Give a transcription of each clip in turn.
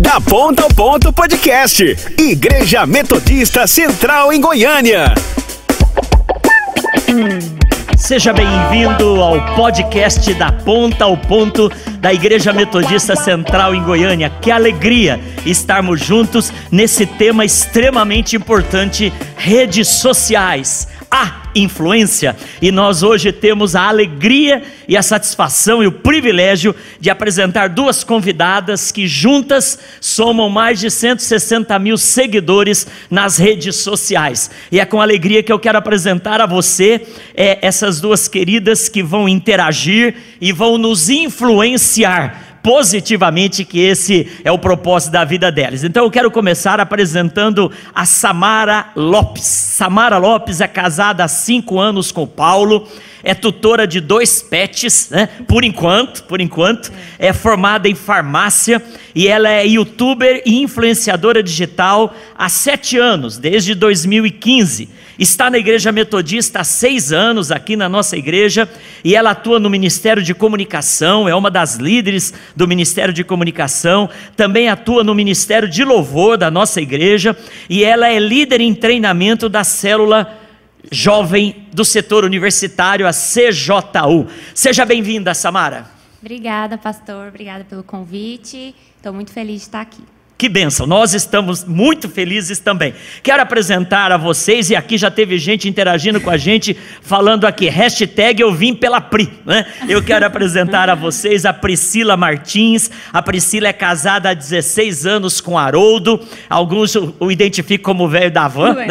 Da Ponta ao Ponto Podcast. Igreja Metodista Central em Goiânia. Seja bem-vindo ao podcast da Ponta ao Ponto da Igreja Metodista Central em Goiânia. Que alegria estarmos juntos nesse tema extremamente importante: redes sociais a influência. E nós hoje temos a alegria e a satisfação e o privilégio de apresentar duas convidadas que juntas somam mais de 160 mil seguidores nas redes sociais. E é com alegria que eu quero apresentar a você é, essas duas queridas que vão interagir e vão nos influenciar positivamente que esse é o propósito da vida delas. Então eu quero começar apresentando a Samara Lopes. Samara Lopes é casada há cinco anos com Paulo é tutora de dois pets, né? Por enquanto, por enquanto, é formada em farmácia e ela é youtuber e influenciadora digital há sete anos, desde 2015. Está na Igreja Metodista há seis anos aqui na nossa igreja e ela atua no Ministério de Comunicação, é uma das líderes do Ministério de Comunicação, também atua no Ministério de Louvor da nossa igreja e ela é líder em treinamento da célula jovem do setor universitário, a CJU. Seja bem-vinda, Samara. Obrigada, pastor. Obrigada pelo convite. Estou muito feliz de estar aqui. Que bênção, nós estamos muito felizes também. Quero apresentar a vocês, e aqui já teve gente interagindo com a gente, falando aqui, hashtag eu vim pela Pri. Né? Eu quero apresentar a vocês a Priscila Martins. A Priscila é casada há 16 anos com Haroldo. Alguns o identificam como velho da van, né?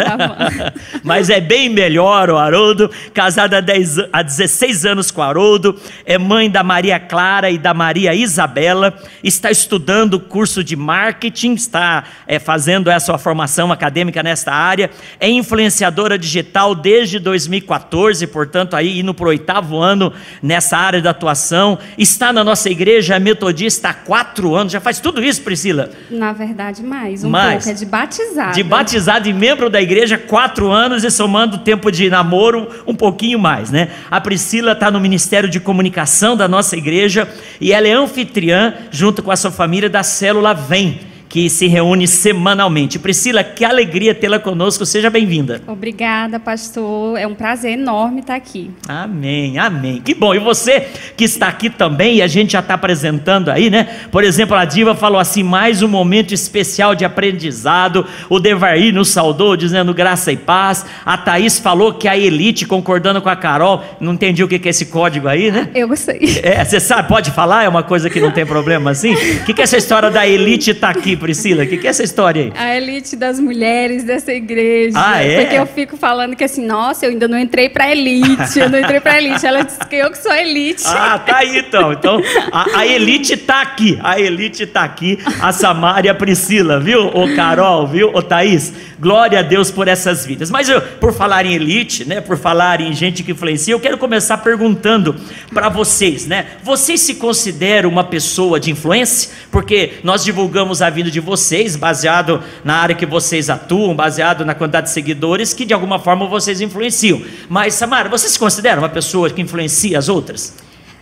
mas é bem melhor o Haroldo. Casada há, 10, há 16 anos com Haroldo. É mãe da Maria Clara e da Maria Isabela. Está estudando o curso de marketing marketing, está é, fazendo essa formação acadêmica nesta área, é influenciadora digital desde 2014, portanto, aí indo para o oitavo ano nessa área de atuação, está na nossa igreja é metodista há quatro anos, já faz tudo isso, Priscila? Na verdade, mais, um mais. pouco, é de batizado. De batizado e membro da igreja, quatro anos e somando o tempo de namoro, um pouquinho mais, né? A Priscila está no Ministério de Comunicação da nossa igreja e ela é anfitriã, junto com a sua família, da célula Vem que se reúne semanalmente. Priscila, que alegria tê-la conosco, seja bem-vinda. Obrigada, pastor. É um prazer enorme estar aqui. Amém, amém. Que bom. E você que está aqui também, e a gente já está apresentando aí, né? Por exemplo, a Diva falou assim: mais um momento especial de aprendizado. O Devair nos saudou, dizendo graça e paz. A Thaís falou que a elite, concordando com a Carol, não entendi o que é esse código aí, né? Eu sei. É, você sabe, pode falar? É uma coisa que não tem problema assim? O que, que é essa história da elite estar tá aqui? Priscila? O que, que é essa história aí? A elite das mulheres dessa igreja. Ah, é? Porque eu fico falando que assim, nossa, eu ainda não entrei pra elite, eu não entrei pra elite. Ela disse que eu que sou elite. Ah, tá aí então. Então, a, a elite tá aqui. A elite tá aqui. A Samara e a Priscila, viu? O Carol, viu? O Thaís. Glória a Deus por essas vidas. Mas eu, por falar em elite, né? Por falar em gente que influencia, eu quero começar perguntando para vocês, né? Vocês se consideram uma pessoa de influência? Porque nós divulgamos a vida de vocês, baseado na área que vocês atuam, baseado na quantidade de seguidores, que de alguma forma vocês influenciam. Mas, Samara, você se considera uma pessoa que influencia as outras?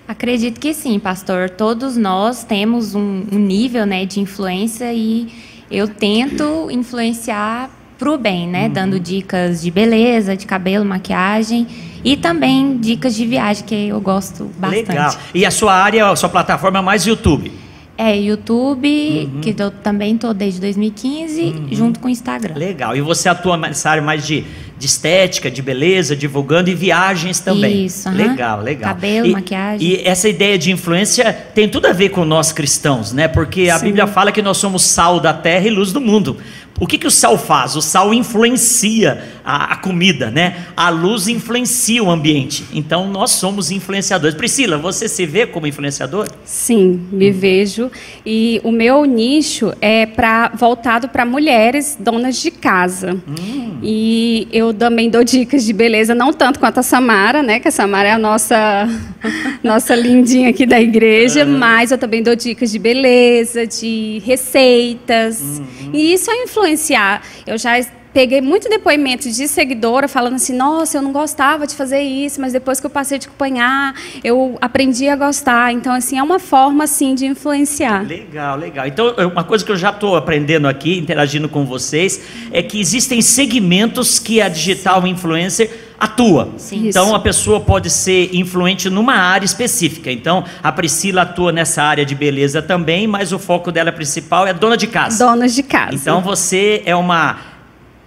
Acredito que sim, pastor. Todos nós temos um, um nível né, de influência e eu tento influenciar para o bem, né? Uhum. Dando dicas de beleza, de cabelo, maquiagem e também dicas de viagem, que eu gosto bastante. Legal. E a sua área, a sua plataforma é mais YouTube? É, YouTube, uhum. que eu também estou desde 2015, uhum. junto com o Instagram. Legal. E você atua nessa área mais de, de estética, de beleza, divulgando e viagens também. Isso. Uhum. Legal, legal. Cabelo, e, maquiagem. E essa ideia de influência tem tudo a ver com nós cristãos, né? Porque a Sim. Bíblia fala que nós somos sal da terra e luz do mundo. O que, que o sal faz? O sal influencia a, a, comida, né? A luz influencia o ambiente. Então nós somos influenciadores. Priscila, você se vê como influenciador? Sim, me hum. vejo. E o meu nicho é para voltado para mulheres donas de casa. Hum. E eu também dou dicas de beleza, não tanto quanto a Samara, né? Que a Samara é a nossa nossa lindinha aqui da igreja, uhum. mas eu também dou dicas de beleza, de receitas. Uhum. E isso é influenciar. Eu já peguei muito depoimento de seguidora falando assim: nossa, eu não gostava de fazer isso, mas depois que eu passei te acompanhar, eu aprendi a gostar. Então, assim, é uma forma assim de influenciar. Legal, legal. Então, uma coisa que eu já estou aprendendo aqui, interagindo com vocês, é que existem segmentos que a digital influencer atua. Sim. Então a pessoa pode ser influente numa área específica. Então a Priscila atua nessa área de beleza também, mas o foco dela principal é dona de casa. Donas de casa. Então você é uma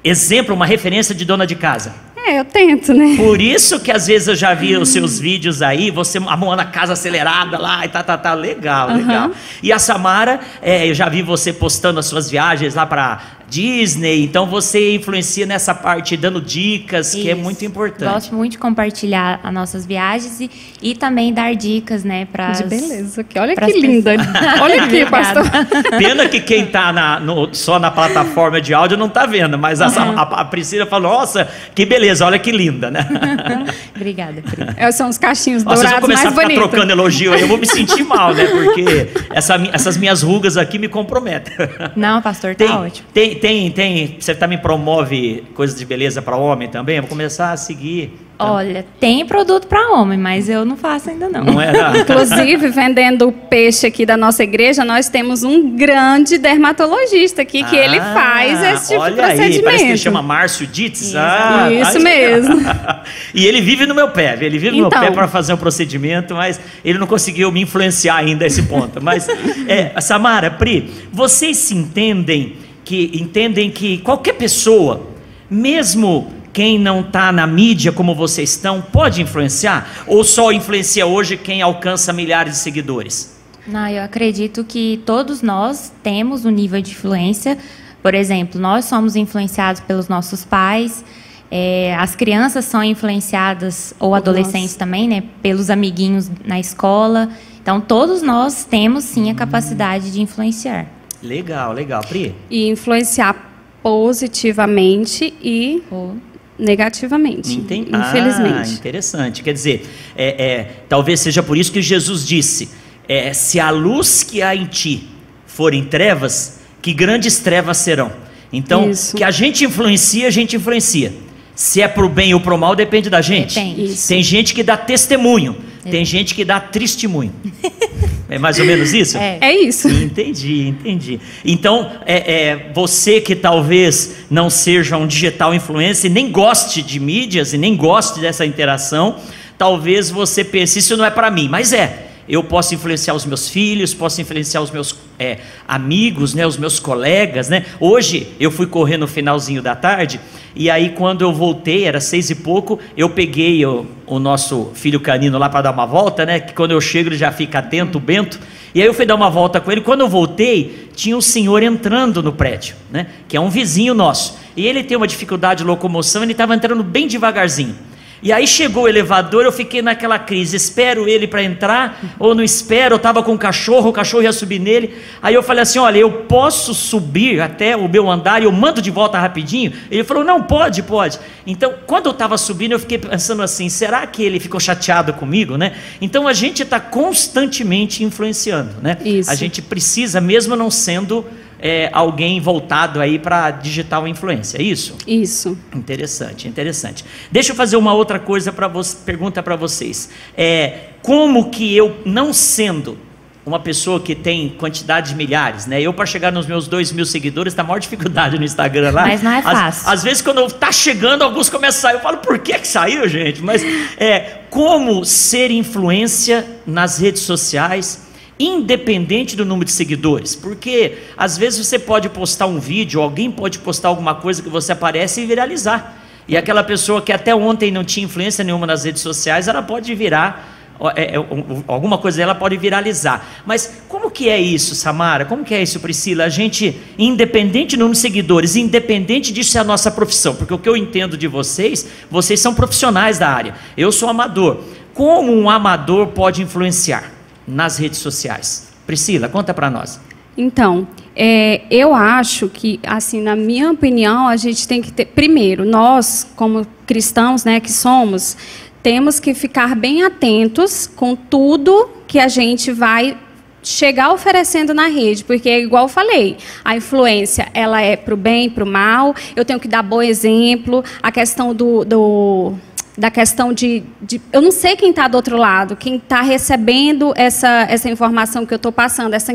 exemplo, uma referência de dona de casa. É, eu tento, né? Por isso que às vezes eu já vi os seus vídeos aí, você arrumando a casa acelerada lá e tá, tá, tá, legal, Aham. legal. E a Samara, é, eu já vi você postando as suas viagens lá para Disney, então você influencia nessa parte, dando dicas, que é Isso. muito importante. Gosto muito de compartilhar as nossas viagens e, e também dar dicas, né, para De beleza. Que olha que linda. Olha aqui, Obrigada. pastor. Pena que quem tá na- no- só na plataforma de áudio não tá vendo, mas a, a, a Priscila falou, nossa, que beleza, olha que linda, né? Obrigada, Pri. É, São os cachinhos Ó, Vocês vão dourados começar mais a ficar bonitos. trocando elogio aí, eu vou me sentir mal, né? Porque essa essas minhas rugas aqui me comprometem. Não, pastor, tá Tem, ótimo. tem, tem, tem, você também promove coisas de beleza para homem também? Eu vou começar a seguir. Olha, tem produto para homem, mas eu não faço ainda não. Não é? Não? Inclusive, vendendo o peixe aqui da nossa igreja, nós temos um grande dermatologista aqui que ele Ah, faz esse tipo olha de Aí, procedimento. parece que ele chama Márcio Dietz. Isso. Ah, Isso mesmo. e ele vive no meu pé, ele vive no Então. meu pé para fazer um procedimento, mas ele não conseguiu me influenciar ainda a esse ponto. Mas, é, Samara, Pri, vocês se entendem que entendem que qualquer pessoa, mesmo quem não está na mídia como vocês estão, pode influenciar? Ou só influencia hoje quem alcança milhares de seguidores? Não, eu acredito que todos nós temos um nível de influência. Por exemplo, nós somos influenciados pelos nossos pais, é, as crianças são influenciadas, ou adolescentes também, né, pelos amiguinhos na escola. Então, todos nós temos sim a capacidade de influenciar. Legal, legal. Pri? E influenciar positivamente e Ou- negativamente. Entendi. Ah, Infelizmente. interessante. Quer dizer, é, é, talvez seja por isso que Jesus disse: é, se a luz que há em ti forem trevas, que grandes trevas serão. Então, Isso. que a gente influencia, a gente influencia. Se é pro bem ou pro mal, depende da gente. Depende. Tem gente que dá testemunho, tem gente que dá testemunho. é mais ou menos isso? É. É isso. Entendi, entendi. Então, é, é, você que talvez não seja um digital influencer, nem goste de mídias e nem goste dessa interação, talvez você pense, isso não é para mim, mas é. Eu posso influenciar os meus filhos, posso influenciar os meus é, amigos, né, os meus colegas. Né? Hoje eu fui correr no finalzinho da tarde e aí quando eu voltei, era seis e pouco, eu peguei o, o nosso filho canino lá para dar uma volta, né? Que quando eu chego ele já fica atento, o Bento. E aí eu fui dar uma volta com ele. Quando eu voltei, tinha um senhor entrando no prédio, né? Que é um vizinho nosso. E ele tem uma dificuldade de locomoção, ele estava entrando bem devagarzinho. E aí chegou o elevador, eu fiquei naquela crise, espero ele para entrar ou não espero, eu estava com o cachorro, o cachorro ia subir nele. Aí eu falei assim, olha, eu posso subir até o meu andar e eu mando de volta rapidinho? Ele falou, não, pode, pode. Então, quando eu estava subindo, eu fiquei pensando assim, será que ele ficou chateado comigo, né? Então a gente está constantemente influenciando, né? Isso. A gente precisa, mesmo não sendo é, alguém voltado aí para digital influência, é isso? Isso. Interessante, interessante. Deixa eu fazer uma outra coisa para você, pergunta para vocês. É, como que eu, não sendo uma pessoa que tem quantidade de milhares, né? Eu para chegar nos meus dois mil seguidores tá a maior dificuldade no Instagram lá. Mas não é Às- fácil. Às, vezes quando tá chegando alguns começam a sair, eu falo por que que saiu, gente? Mas é como ser influência nas redes sociais independente do número de seguidores, porque às vezes você pode postar um vídeo, alguém pode postar alguma coisa que você aparece e viralizar. E aquela pessoa que até ontem não tinha influência nenhuma nas redes sociais, ela pode virar é, é, um- alguma coisa dela pode viralizar. Mas como que é isso, Samara? Como que é isso, Priscila? A gente, independente do número de seguidores, independente disso é a nossa profissão, porque o que eu entendo de vocês, vocês são profissionais da área. Eu sou amador. Como um amador pode influenciar nas redes sociais? Priscila, conta para nós. Então, é, eu acho que, assim, na minha opinião, a gente tem que ter. Primeiro, nós, como cristãos, né, que somos, temos que ficar bem atentos com tudo que a gente vai chegar oferecendo na rede, porque igual eu falei, a influência ela é para o bem, para o mal. Eu tenho que dar bom exemplo. A questão do, do da questão de, de, eu não sei quem está do outro lado, quem está recebendo essa, essa informação que eu estou passando, essa,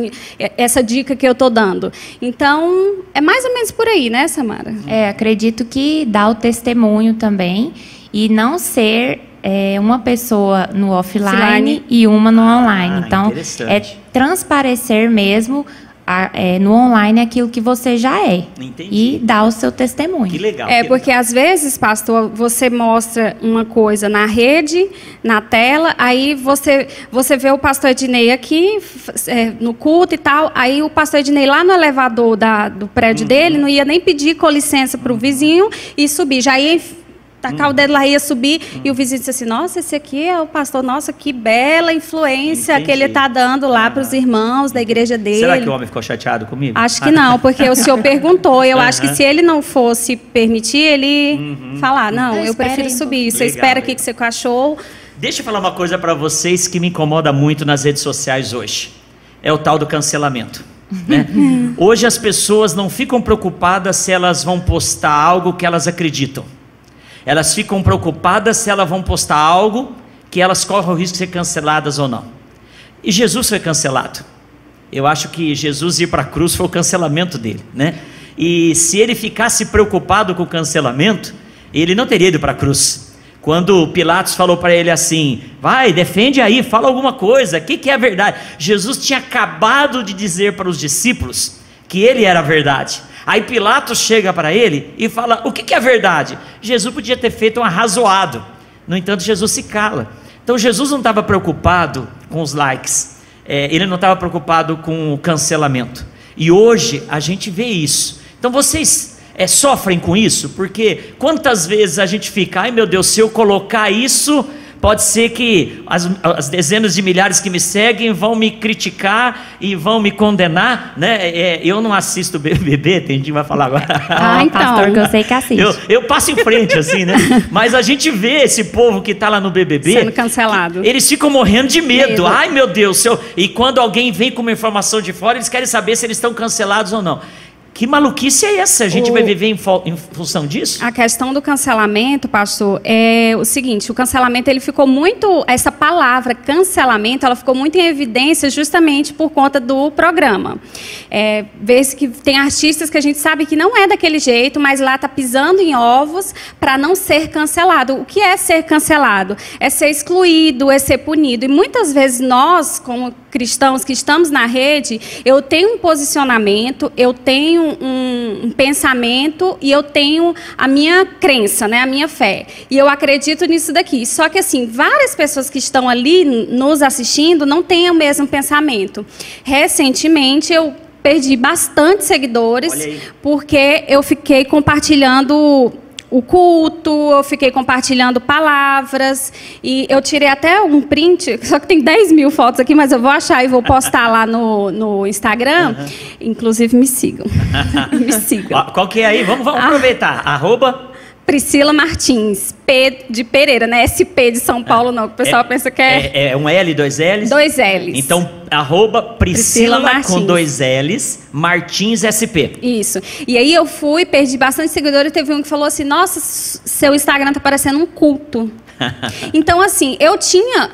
essa dica que eu estou dando. Então, é mais ou menos por aí, né, Samara? É, acredito que dá o testemunho também e não ser é, uma pessoa no offline, offline. e uma no ah, online. Então, é transparecer mesmo a, é, no online aquilo que você já é. Entendi. E dar o seu testemunho. Que legal. É, que porque legal. às vezes, pastor, você mostra uma coisa na rede, na tela, aí você, você vê o pastor Ednei aqui, é, no culto e tal, aí o pastor Ednei lá no elevador da, do prédio uhum. dele não ia nem pedir com licença para o vizinho e subir. Já ia tacar hum. o dedo lá, ia subir, hum. e o vizinho disse assim, nossa, esse aqui é o pastor, nossa, que bela influência Entendi. que ele está dando lá ah. para os irmãos da igreja dele. Será que o homem ficou chateado comigo? Acho que não, porque o senhor perguntou, eu acho que se ele não fosse permitir, ele uhum. falar, não, eu, eu prefiro subir, você Legal, espera aqui que seu cachorro... Deixa eu falar uma coisa para vocês que me incomoda muito nas redes sociais hoje. É o tal do cancelamento. Né? Hoje as pessoas não ficam preocupadas se elas vão postar algo que elas acreditam. Elas ficam preocupadas se elas vão postar algo que elas correm o risco de ser canceladas ou não. E Jesus foi cancelado. Eu acho que Jesus ir para a cruz foi o cancelamento dele, né? E se ele ficasse preocupado com o cancelamento, ele não teria ido para a cruz. Quando Pilatos falou para ele assim: vai, defende aí, fala alguma coisa, o que, que é a verdade? Jesus tinha acabado de dizer para os discípulos que ele era a verdade. Aí Pilatos chega para ele e fala: O que, que é verdade? Jesus podia ter feito um arrazoado. No entanto, Jesus se cala. Então, Jesus não estava preocupado com os likes, é, ele não estava preocupado com o cancelamento. E hoje a gente vê isso. Então, vocês é, sofrem com isso? Porque quantas vezes a gente fica, ai meu Deus, se eu colocar isso Pode ser que as, as, dezenas de milhares que me seguem vão me criticar e vão me condenar, né? É, eu não assisto BBB, tem gente que vai falar agora. Ah, então. Pastor, que eu sei que assiste. Eu, eu, passo em frente, assim, né? Mas a gente vê esse povo que está lá no BBB... Sendo cancelado. Eles ficam morrendo de medo. medo. Ai, meu Deus, eu... e quando alguém vem com uma informação de fora, eles querem saber se eles estão cancelados ou não. Que maluquice é essa? A gente o... vai viver em, em, função disso? A questão do cancelamento, pastor, é o seguinte: o cancelamento ele ficou muito. Essa palavra cancelamento, ela ficou muito em evidência justamente por conta do programa. É, Vê-se que tem artistas que a gente sabe que não é daquele jeito, mas lá está pisando em ovos para não ser cancelado. O que é ser cancelado? É ser excluído, é ser punido. E muitas vezes nós, como cristãos que estamos na rede, eu tenho um posicionamento, eu tenho um, um, pensamento e eu tenho a minha crença, né, a minha fé. E eu acredito nisso daqui. Só que assim, várias pessoas que estão ali nos assistindo não têm o mesmo pensamento. Recentemente eu perdi bastante seguidores porque eu fiquei compartilhando o culto, eu fiquei compartilhando palavras e eu tirei até um print, só que tem 10 mil fotos aqui, mas eu vou achar e vou postar lá no, no Instagram. Uhum. Inclusive, me sigam. me sigam. Qual que é aí? Vamos, vamos ah. aproveitar. Arroba Priscila Martins, P de Pereira, né? SP de São Paulo, não. O pessoal é, pensa que é... é... é. um L, dois L's? Dois L's. Então, arroba Priscila, Priscila com dois L's, Martins SP. Isso. E aí eu fui, perdi bastante seguidores, teve um que falou assim, nossa, seu Instagram tá parecendo um culto. então, assim, eu tinha...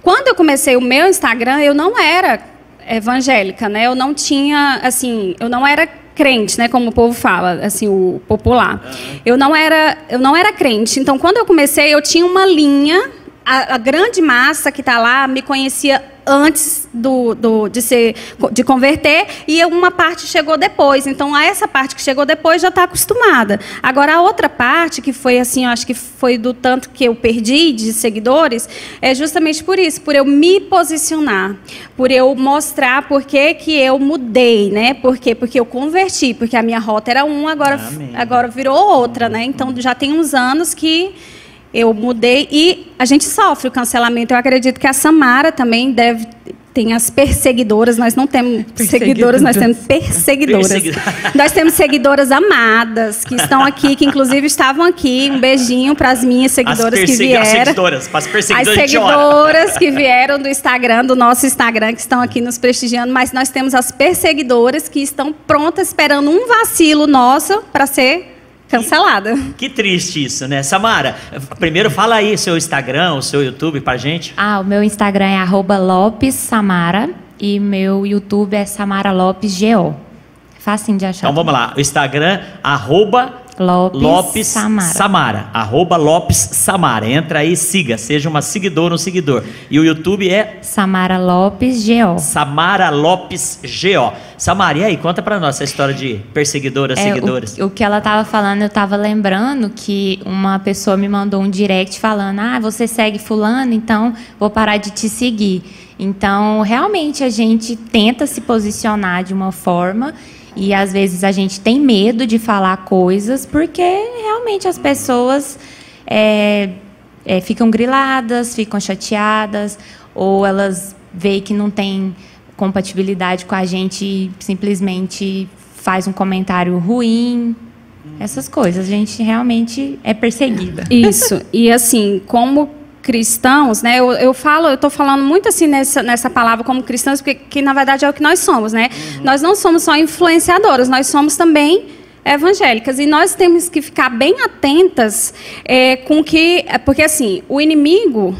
Quando eu comecei o meu Instagram, eu não era evangélica, né? Eu não tinha, assim, eu não era crente, né, como o povo fala, assim, o popular. Eu não era, eu não era crente. Então, quando eu comecei, eu tinha uma linha a, a, grande massa que está lá me conhecia antes do, do, de, ser, de converter e uma parte chegou depois. Então, a essa parte que chegou depois já está acostumada. Agora, a outra parte, que foi assim, eu acho que foi do tanto que eu perdi de seguidores, é justamente por isso, por eu me posicionar, por eu mostrar por que, que eu mudei, né? Por quê? Porque eu converti, porque a minha rota era uma, agora, agora virou outra, né? Então, já tem uns anos que eu mudei e a gente sofre o cancelamento. Eu acredito que a Samara também deve tem as perseguidoras, nós não temos seguidoras, nós temos perseguidoras. Persegui- nós temos seguidoras amadas que estão aqui, que inclusive estavam aqui. Um beijinho para as minhas seguidoras que persegui- as vieram. seguidoras, para as As perseguidoras, seguidoras que vieram do Instagram, do nosso Instagram, que estão aqui nos prestigiando, mas nós temos as perseguidoras que estão prontas, esperando um vacilo nosso para ser cancelada. Que triste isso, né? Samara, primeiro fala aí seu Instagram, o seu YouTube pra gente. Ah, o meu Instagram é arroba Lopes Samara e meu YouTube é Samara Lopes GO. Facinho de achar. Então vamos lá, o Instagram, arroba Lopes, Lopes Samara. Samara. Arroba Lopes Samara. Entra aí, siga, seja uma seguidora, um seguidor. E o YouTube é Samara Lopes GO. Samara Lopes GO. Samara, e aí, conta pra nós essa história de perseguidoras, É, seguidores. o, o que ela estava falando, eu estava lembrando que uma pessoa me mandou um direct falando: Ah, você segue Fulano, então vou parar de te seguir. Então, realmente, a gente tenta se posicionar de uma forma e às vezes a gente tem medo de falar coisas porque realmente as pessoas é, é, ficam griladas, ficam chateadas ou elas veem que não tem compatibilidade com a gente e simplesmente faz um comentário ruim. Essas coisas, a gente realmente é perseguida. Isso. E assim, como cristãos, né? Eu, eu falo, eu estou falando muito assim nessa, nessa palavra como cristãos, porque que, na verdade é o que nós somos, né? Nós não somos só influenciadoras, nós somos também evangélicas e nós temos que ficar bem atentas é, com que, é, porque assim, o inimigo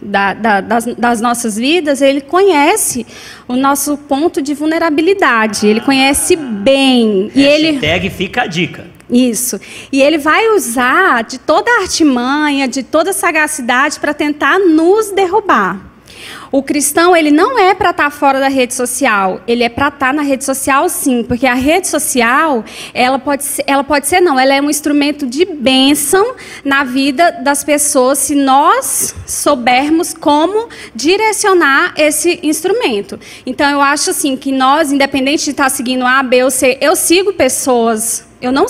da- da- das, das nossas vidas, ele conhece o nosso ponto de vulnerabilidade, ele conhece bem e ele fica a dica. Isso. E ele vai usar de toda a artimanha, de toda a sagacidade para tentar nos derrubar. O cristão, ele não é para estar fora da rede social, ele é para estar na rede social sim, porque a rede social, ela pode ser, ela pode ser não, ela é um instrumento de bênção na vida das pessoas se nós soubermos como direcionar esse instrumento. Então eu acho assim que nós, independente de estar seguindo A, B ou C, eu sigo pessoas eu não,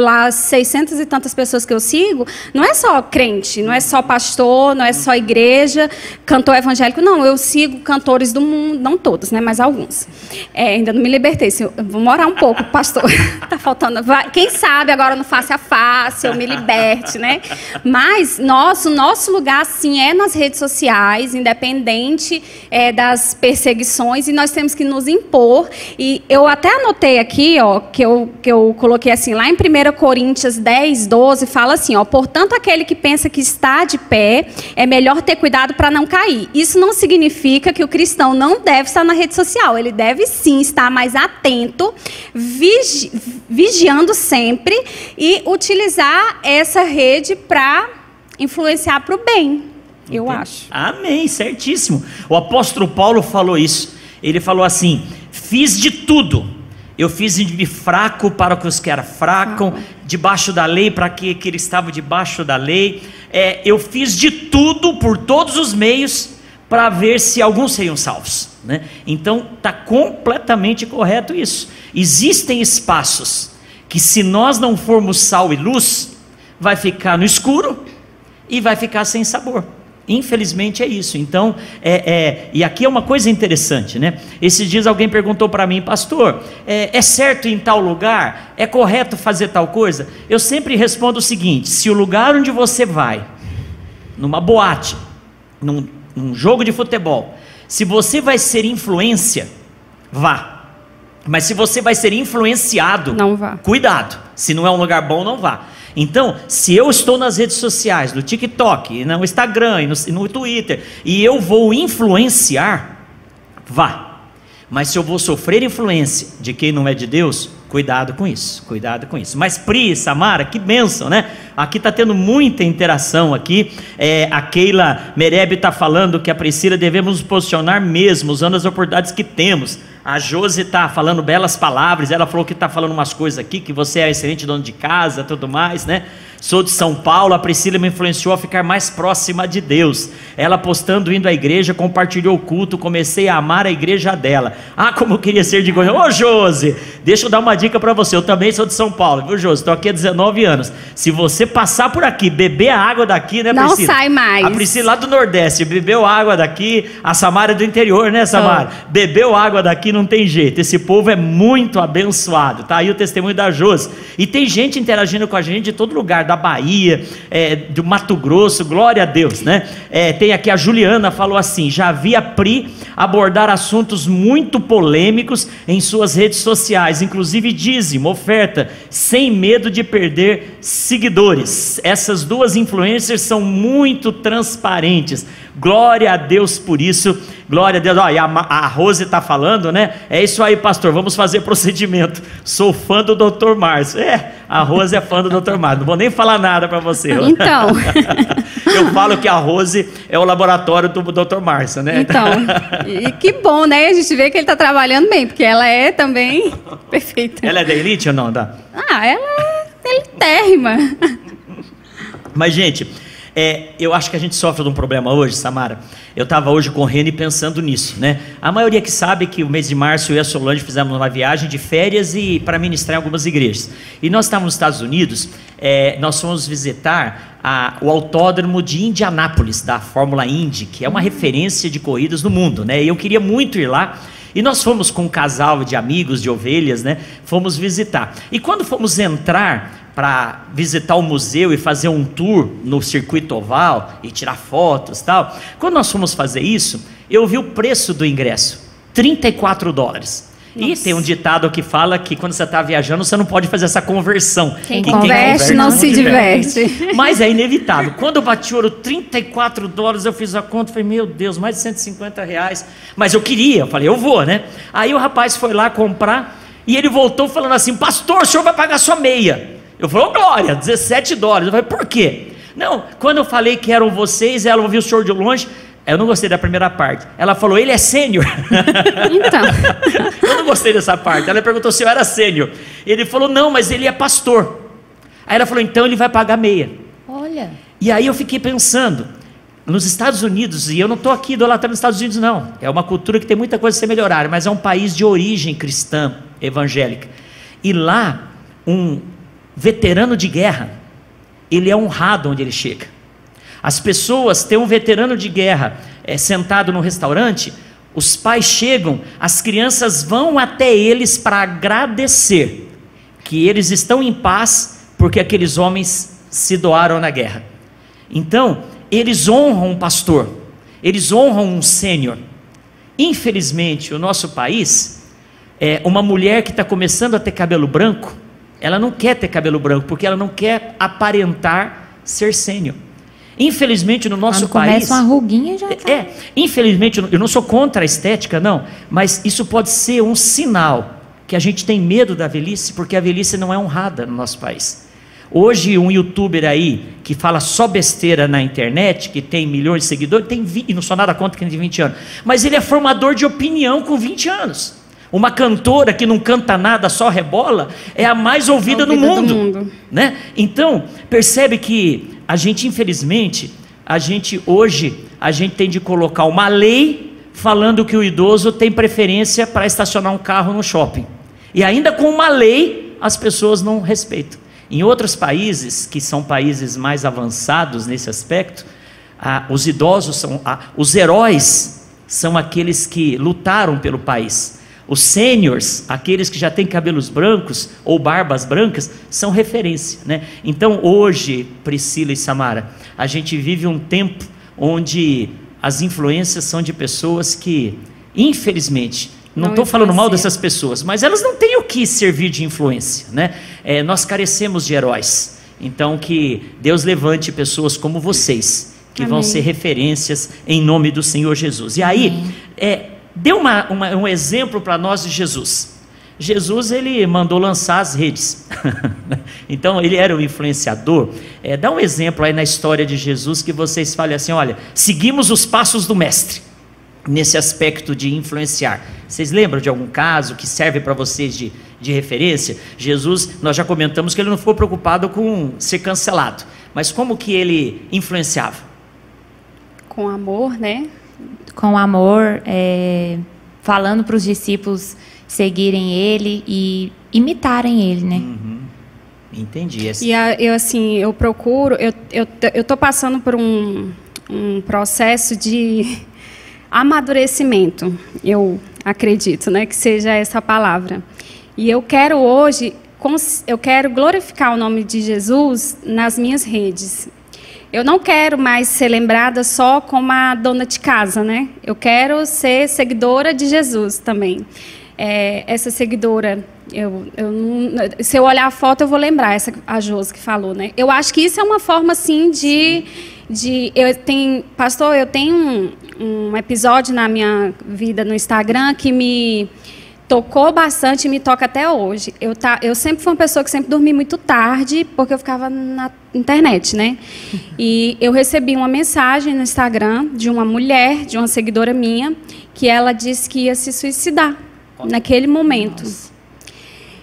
lá, 600 e tantas pessoas que eu sigo, não é só crente, não é só pastor, não é só igreja, cantor evangélico, não. Eu sigo cantores do mundo, não todos, né, mas alguns. É, ainda não me libertei, se eu vou morar um pouco, pastor. tá faltando. vai- quem sabe agora no face a face eu me liberte, né? Mas nosso, nosso lugar, sim, é nas redes sociais, independente é, das perseguições, e nós temos que nos impor. E eu até anotei aqui, ó, que eu, que eu coloquei assim, lá em 1 Coríntios 10, 12, fala assim, ó, portanto, aquele que pensa que está de pé, é melhor ter cuidado para não cair. Isso não significa que o cristão não deve estar na rede social, ele deve sim estar mais atento, vigi- vigiando sempre e utilizar essa rede para influenciar para o bem, eu acho. Amém, certíssimo. O apóstolo Paulo falou isso. Ele falou assim: fiz de tudo. Eu fiz de fraco para os que eram fracos, debaixo da lei para que, que eles estavam debaixo da lei. É, eu fiz de tudo por todos os meios para ver se alguns seriam salvos. Né? Então está completamente correto isso. Existem espaços que, se nós não formos sal e luz, vai ficar no escuro e vai ficar sem sabor. Infelizmente é isso. Então, é, é- e aqui é uma coisa interessante, né? Esses dias alguém perguntou para mim, pastor, é, é certo em tal lugar? É correto fazer tal coisa? Eu sempre respondo o seguinte: se o lugar onde você vai, numa boate, num, num jogo de futebol, se você vai ser influência, vá. Mas se você vai ser influenciado, Não vá. Cuidado. Se não é um lugar bom, não vá. Então, se eu estou nas redes sociais, no TikTok, no Instagram e no, no Twitter, e eu vou influenciar, vá. Mas se eu vou sofrer influência de quem não é de Deus, cuidado com isso, cuidado com isso. Mas Pri, Samara, que bênção, né? Aqui está tendo muita interação aqui. É, a Keila Mereb está falando que a Priscila devemos nos posicionar mesmo, usando as oportunidades que temos. A Josi está falando belas palavras, ela falou que está falando umas coisas aqui, que você é excelente dono de casa, tudo mais, né? Sou de São Paulo, a Priscila me influenciou a ficar mais próxima de Deus. Ela postando indo à igreja, compartilhou o culto, comecei a amar a igreja dela. Ah, como eu queria ser de Goiânia. Ô Josi, deixa eu dar uma dica para você. Eu também sou de São Paulo, viu, Josi? Estou aqui há 19 anos. Se você passar por aqui, beber a água daqui, né, Não Priscila? sai mais. A Priscila lá do Nordeste bebeu água daqui, a Samara é do interior, né, Samara? Bebeu água daqui, não tem jeito. Esse povo é muito abençoado. Tá aí o testemunho da Josi. E tem gente interagindo com a gente de todo lugar, da Bahia, é, do Mato Grosso, glória a Deus, né? É, tem aqui a Juliana falou assim: já vi a Pri abordar assuntos muito polêmicos em suas redes sociais, inclusive dízimo, oferta, sem medo de perder seguidores. Essas duas influencers são muito transparentes. Glória a Deus por isso. Glória a Deus. Olha, a, Rose está falando, né? É isso aí, pastor. Vamos fazer procedimento. Sou fã do Dr. Márcio. É, a Rose é fã do Dr. Márcio. Não vou nem falar nada para você. Então. Eu falo que a Rose é o laboratório do Dr. Márcio, né? Então, e que bom, né? A gente vê que ele está trabalhando bem, porque ela é também perfeita. Ela é da elite ou não? Da? Ah, ela é elitérrima. Mas, gente, é, eu acho que a gente sofre de um problema hoje, Samara. Eu estava hoje correndo e pensando nisso, né? A maioria que sabe que o mês de março eu e a Solange fizemos uma viagem de férias e para ministrar em algumas igrejas. E nós estávamos nos Estados Unidos, é, nós fomos visitar a- o autódromo de Indianápolis, da Fórmula Indy, que é uma referência de corridas no mundo, né? E eu queria muito ir lá. E nós fomos com um casal de amigos, de ovelhas, né? Fomos visitar. E quando fomos entrar para visitar o museu e fazer um tour no circuito oval e tirar fotos e tal, quando nós fomos fazer isso, eu vi o preço do ingresso: 34 dólares. E Nossa. tem um ditado que fala que quando você está viajando, você não pode fazer essa conversão. Quem Que Converte, não se diverte. mas é inevitável. Quando eu bati ouro, 34 dólares, eu fiz a conta, falei, meu Deus, mais de 150 reais. Mas eu queria, eu falei, eu vou, né? Aí o rapaz foi lá comprar e ele voltou falando assim: Pastor, o senhor vai pagar sua meia. Eu falei, ô glória, 17 dólares. Eu falei, por quê? Não, quando eu falei que eram vocês, ela ouviu o senhor de longe. Eu não gostei da primeira parte. Ela falou, ele é sênior. Então, eu não gostei dessa parte. Ela perguntou se eu era sênior. Ele falou, não, mas ele é pastor. Aí ela falou, então ele vai pagar meia. Olha. E aí eu fiquei pensando, nos Estados Unidos, e eu não estou aqui idolatrando os Estados Unidos, não. É uma cultura que tem muita coisa a ser melhorada, mas é um país de origem cristã, evangélica. E lá, um veterano de guerra, ele é honrado onde ele chega. As pessoas têm um veterano de guerra é, sentado no restaurante, os pais chegam, as crianças vão até eles para agradecer que eles estão em paz porque aqueles homens se doaram na guerra. Então, eles honram um pastor, eles honram um sênior. Infelizmente, o nosso país, é uma mulher que está começando a ter cabelo branco, ela não quer ter cabelo branco porque ela não quer aparentar ser sênior. Infelizmente, no nosso Quando começa país. uma ruguinha já tá. É, infelizmente, eu não sou contra a estética, não, mas isso pode ser um sinal que a gente tem medo da velhice, porque a velhice não é honrada no nosso país. Hoje, um youtuber aí que fala só besteira na internet, que tem milhões de seguidores, tem vi- e não sou nada contra quem tem 20 anos, mas ele é formador de opinião com 20 anos. Uma cantora que não canta nada, só rebola, é a mais ouvida, no do mundo. mundo. Né? Então, percebe que a gente, infelizmente, a gente hoje, a gente tem de colocar uma lei falando que o idoso tem preferência para estacionar um carro no shopping. E ainda com uma lei, as pessoas não respeitam. Em outros países, que são países mais avançados nesse aspecto, ah, os idosos são, ah, os heróis são aqueles que lutaram pelo país. Os sêniors, aqueles que já têm cabelos brancos ou barbas brancas, são referência. Né? Então, hoje, Priscila e Samara, a gente vive um tempo onde as influências são de pessoas que, infelizmente, não estou falando mal dessas pessoas, mas elas não têm o que servir de influência. Né? É, nós carecemos de heróis. Então, que Deus levante pessoas como vocês, que vão Amém. ser referências em nome do Senhor Jesus. E aí, é, dê uma- uma- um exemplo para nós de Jesus. Jesus ele mandou lançar as redes, então ele era o influenciador. É, dá um exemplo aí na história de Jesus que vocês falem assim: olha, seguimos os passos do mestre. nesse aspecto de influenciar. Vocês lembram de algum caso que serve para vocês de, de referência? Jesus, nós já comentamos que ele não ficou preocupado com ser cancelado, mas como que ele influenciava? Com amor, né? Com amor, é, falando para os discípulos seguirem ele e imitarem ele, né? Uhum. Entendi. E a, eu assim, eu procuro, eu eu eu tô passando por um, um processo de amadurecimento. Eu acredito, né, que seja essa palavra. E eu quero hoje, eu quero glorificar o nome de Jesus nas minhas redes. Eu não quero mais ser lembrada só como a dona de casa, né? Eu quero ser seguidora de Jesus também. É, essa seguidora, eu, eu se eu olhar a foto, eu vou lembrar, essa, a Josi que falou, né? Eu acho que isso é uma forma, assim, de... de eu tenho, pastor, eu tenho um, um episódio na minha vida no Instagram que me tocou bastante e me toca até hoje. Eu, tá, eu sempre fui uma pessoa que sempre dormi muito tarde, porque eu ficava na internet, né? E eu recebi uma mensagem no Instagram de uma mulher, de uma seguidora minha, que ela disse que ia se suicidar naquele momento. Nossa.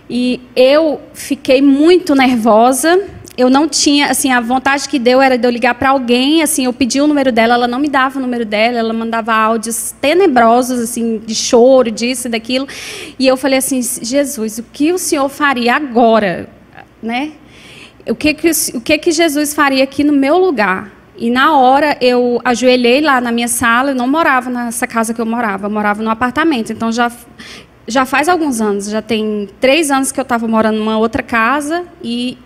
E eu fiquei muito nervosa eu não tinha, assim, a vontade que deu era de eu ligar para alguém, assim, eu pedi o número dela, ela não me dava o número dela, ela mandava áudios tenebrosos, assim, de choro, disso e daquilo. E eu falei assim, Jesus, o que o Senhor faria agora, né? O que que, o que que Jesus faria aqui no meu lugar? E na hora eu ajoelhei lá na minha sala, eu não morava nessa casa que eu morava, eu morava no apartamento. Então já já faz alguns anos, já tem três anos que eu estava morando numa outra casa e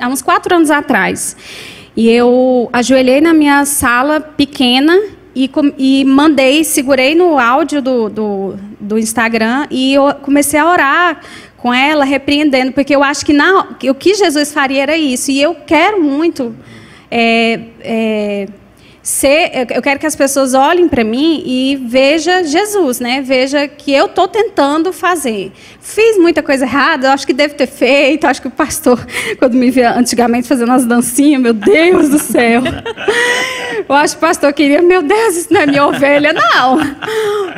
há uns quatro anos atrás. E eu ajoelhei na minha sala pequena e, e mandei, segurei no áudio do, do, do, Instagram e comecei a orar com ela, repreendendo, porque eu acho que, na, o que Jesus faria era isso. E eu quero muito. É, é, ser, eu quero que as pessoas olhem para mim e veja Jesus, né? Veja que eu estou tentando fazer. Fiz muita coisa errada, acho que deve ter feito. Acho que o pastor, quando me via antigamente fazendo as dancinhas, meu Deus do céu. Eu acho que o pastor queria, meu Deus, isso não é minha ovelha, não.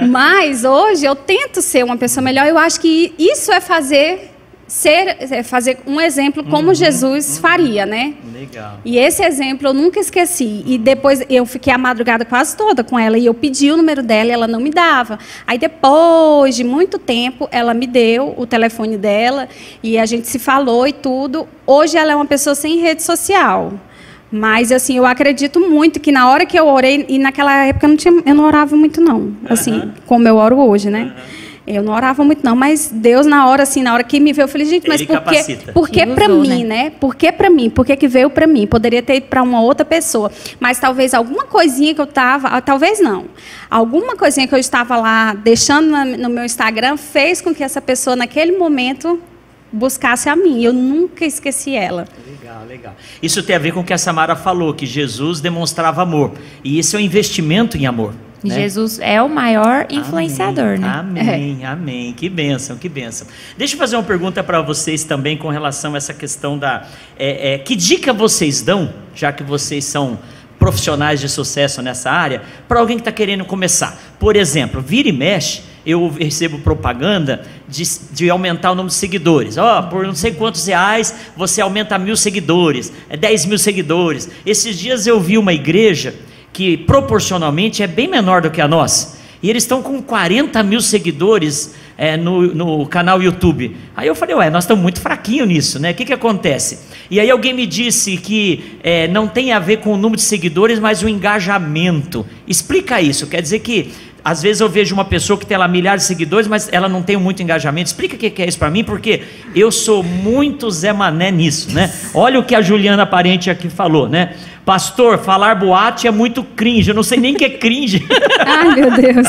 Mas hoje eu tento ser uma pessoa melhor. Eu acho que isso é fazer ser é, fazer um exemplo como uhum, Jesus uhum, faria, né? Legal. E esse exemplo eu nunca esqueci. E depois eu fiquei a madrugada quase toda com ela e eu pedi o número dela e ela não me dava. Aí depois de muito tempo ela me deu o telefone dela e a gente se falou e tudo. Hoje ela é uma pessoa sem rede social. Mas assim, eu acredito muito que na hora que eu orei e naquela época eu não tinha, eu não orava muito não, assim, uhum. como eu oro hoje, né? Eu não orava muito não, mas Deus na hora assim, na hora que me veio, eu falei, gente, mas Ele por que, por que para mim, né? né? Por que para mim? Por que, que veio para mim? Poderia ter ido para uma outra pessoa, mas talvez alguma coisinha que eu estava, ah, talvez não. Alguma coisinha que eu estava lá deixando no meu Instagram fez com que essa pessoa naquele momento buscasse a mim. Eu nunca esqueci ela. Legal, legal. Isso tem a ver com o que a Samara falou, que Jesus demonstrava amor. E isso é um investimento em amor. Né? Jesus é o maior influenciador, amém, né? Amém, é. amém. Que bênção, que bênção. Deixa eu fazer uma pergunta para vocês também com relação a essa questão da. É, é, que dica vocês dão, já que vocês são profissionais de sucesso nessa área, para alguém que está querendo começar? Por exemplo, vira e mexe eu recebo propaganda de, de aumentar o número de seguidores. Ó, oh, por não sei quantos reais você aumenta mil seguidores, é 10 mil seguidores. Esses dias eu vi uma igreja que proporcionalmente é bem menor do que a nossa. E eles estão com 40 mil seguidores é, no, no, canal YouTube. Aí eu falei, ué, nós estamos muito fraquinhos nisso, né? O que, que acontece? E aí alguém me disse que é, não tem a ver com o número de seguidores, mas o engajamento. Explica isso. Quer dizer que às vezes eu vejo uma pessoa que tem lá milhares de seguidores, mas ela não tem muito engajamento. Explica o que é isso para mim, porque eu sou muito Zé Mané nisso, né? Olha o que a Juliana Parente aqui falou, né? Pastor, falar boate é muito cringe. Eu não sei nem o que é cringe. Ai, meu Deus.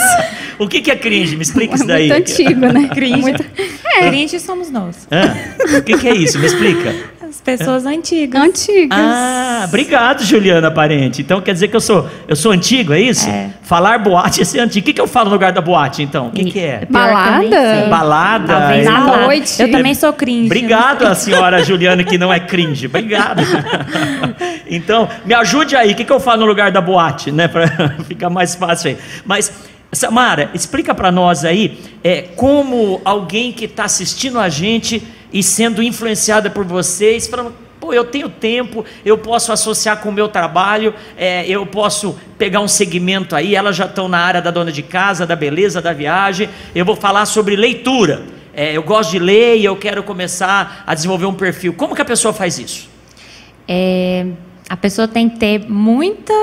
o que, que é cringe? Me explica é isso daí. Muito antigo, né? Cringe. Muito... É. Cringe somos nós. Ah, o que, que é isso? Me explica. As pessoas é. antigas. Antigas. Ah, obrigado, Juliana Parente. Então quer dizer que eu sou, eu sou antigo, é isso? É. Falar boate é ser antigo. O que, que eu falo no lugar da boate, então? O que, que é? Balada? Balada. Talvez na então, noite. Eu também sou cringe. Obrigado, a senhora Juliana, que não é cringe. Obrigado. então, me ajude aí. O que, que eu falo no lugar da boate, né? Para ficar mais fácil aí. Mas Samara, explica para nós aí é, como alguém que está assistindo a gente e sendo influenciada por vocês, falando, pô, eu tenho tempo, eu posso associar com o meu trabalho, é, eu posso pegar um segmento aí, elas já estão na área da dona de casa, da beleza, da viagem, eu vou falar sobre leitura. É, eu gosto de ler e eu quero começar a desenvolver um perfil. Como que a pessoa faz isso? É, a pessoa tem que ter muita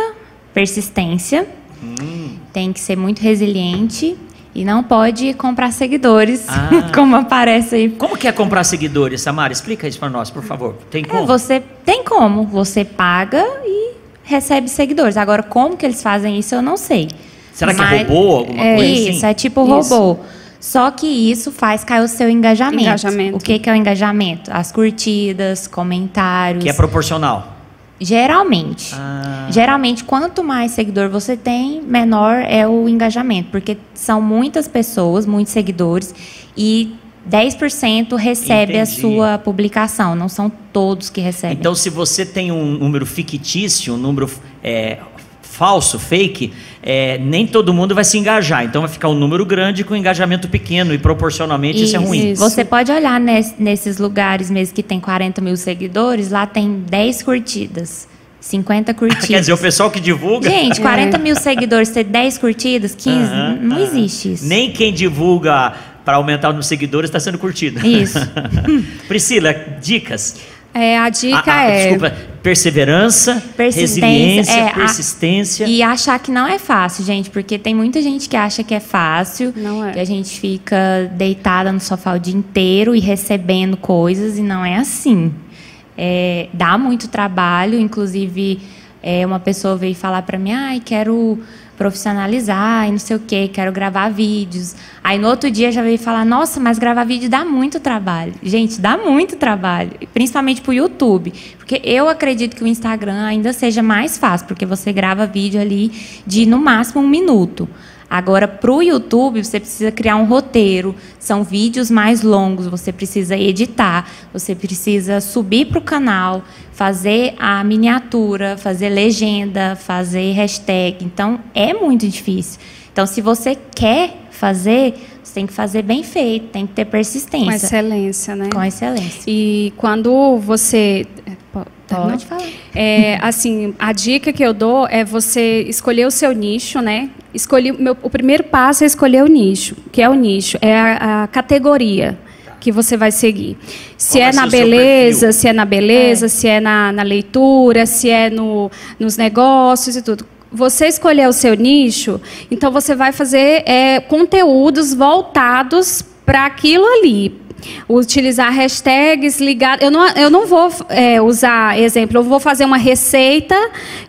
persistência, hum. tem que ser muito resiliente e não pode comprar seguidores, ah. como aparece aí. Como que é comprar seguidores, Samara? Explica isso para nós, por favor. Tem é, como? É, você tem como. Você paga e recebe seguidores. Agora, como que eles fazem isso, eu não sei. Será Mas, que é robô, alguma é, coisa isso, assim? é tipo robô. Só que isso faz cair o seu engajamento. engajamento. O que, que é o engajamento? As curtidas, comentários. Que é proporcional. Geralmente. Ah. Geralmente, quanto mais seguidor você tem, menor é o engajamento. Porque são muitas pessoas, muitos seguidores, e 10% recebe Entendi. a sua publicação. Não são todos que recebem. Então, se você tem um número fictício, um número é, falso, fake, é, nem todo mundo vai se engajar. Então vai ficar um número grande com um engajamento pequeno e proporcionalmente isso, isso é ruim. Isso. Você pode olhar nesse, nesses lugares mesmo que tem 40 mil seguidores, lá tem 10 curtidas. 50 curtidas. Quer dizer, o pessoal que divulga. Gente, 40 é. mil seguidores, ter 10 curtidas, 15, não existe isso. Nem quem divulga para aumentar os seguidores está sendo curtido. Isso. Priscila, dicas. É, a dica a, a, é. Desculpa, perseverança, resiliência, é, persistência. A, e achar que não é fácil, gente, porque tem muita gente que acha que é fácil. Não é. Que a gente fica deitada no sofá o dia inteiro e recebendo coisas, e não é assim. É, dá muito trabalho, inclusive, é, uma pessoa veio falar para mim: ai, quero profissionalizar e não sei o que, quero gravar vídeos. Aí no outro dia já veio falar, nossa, mas gravar vídeo dá muito trabalho. Gente, dá muito trabalho, principalmente para o YouTube. Porque eu acredito que o Instagram ainda seja mais fácil, porque você grava vídeo ali de no máximo um minuto. Agora, para o YouTube, você precisa criar um roteiro, são vídeos mais longos, você precisa editar, você precisa subir para o canal, fazer a miniatura, fazer legenda, fazer hashtag. Então, é muito difícil. Então, se você quer fazer, você tem que fazer bem feito, tem que ter persistência. Com excelência, né? Com excelência. E quando você Pode falar. É, assim, a dica que eu dou é você escolher o seu nicho, né? Escolhi, meu, o primeiro passo é escolher o nicho. que é o nicho? É a, a categoria que você vai seguir. Se é na beleza, se é na beleza, é. se é na, na, leitura, se é no, nos negócios e tudo. Você escolher o seu nicho, então você vai fazer é, conteúdos voltados para aquilo ali, utilizar hashtags ligadas. Eu não, eu não vou é, usar exemplo, eu vou fazer uma receita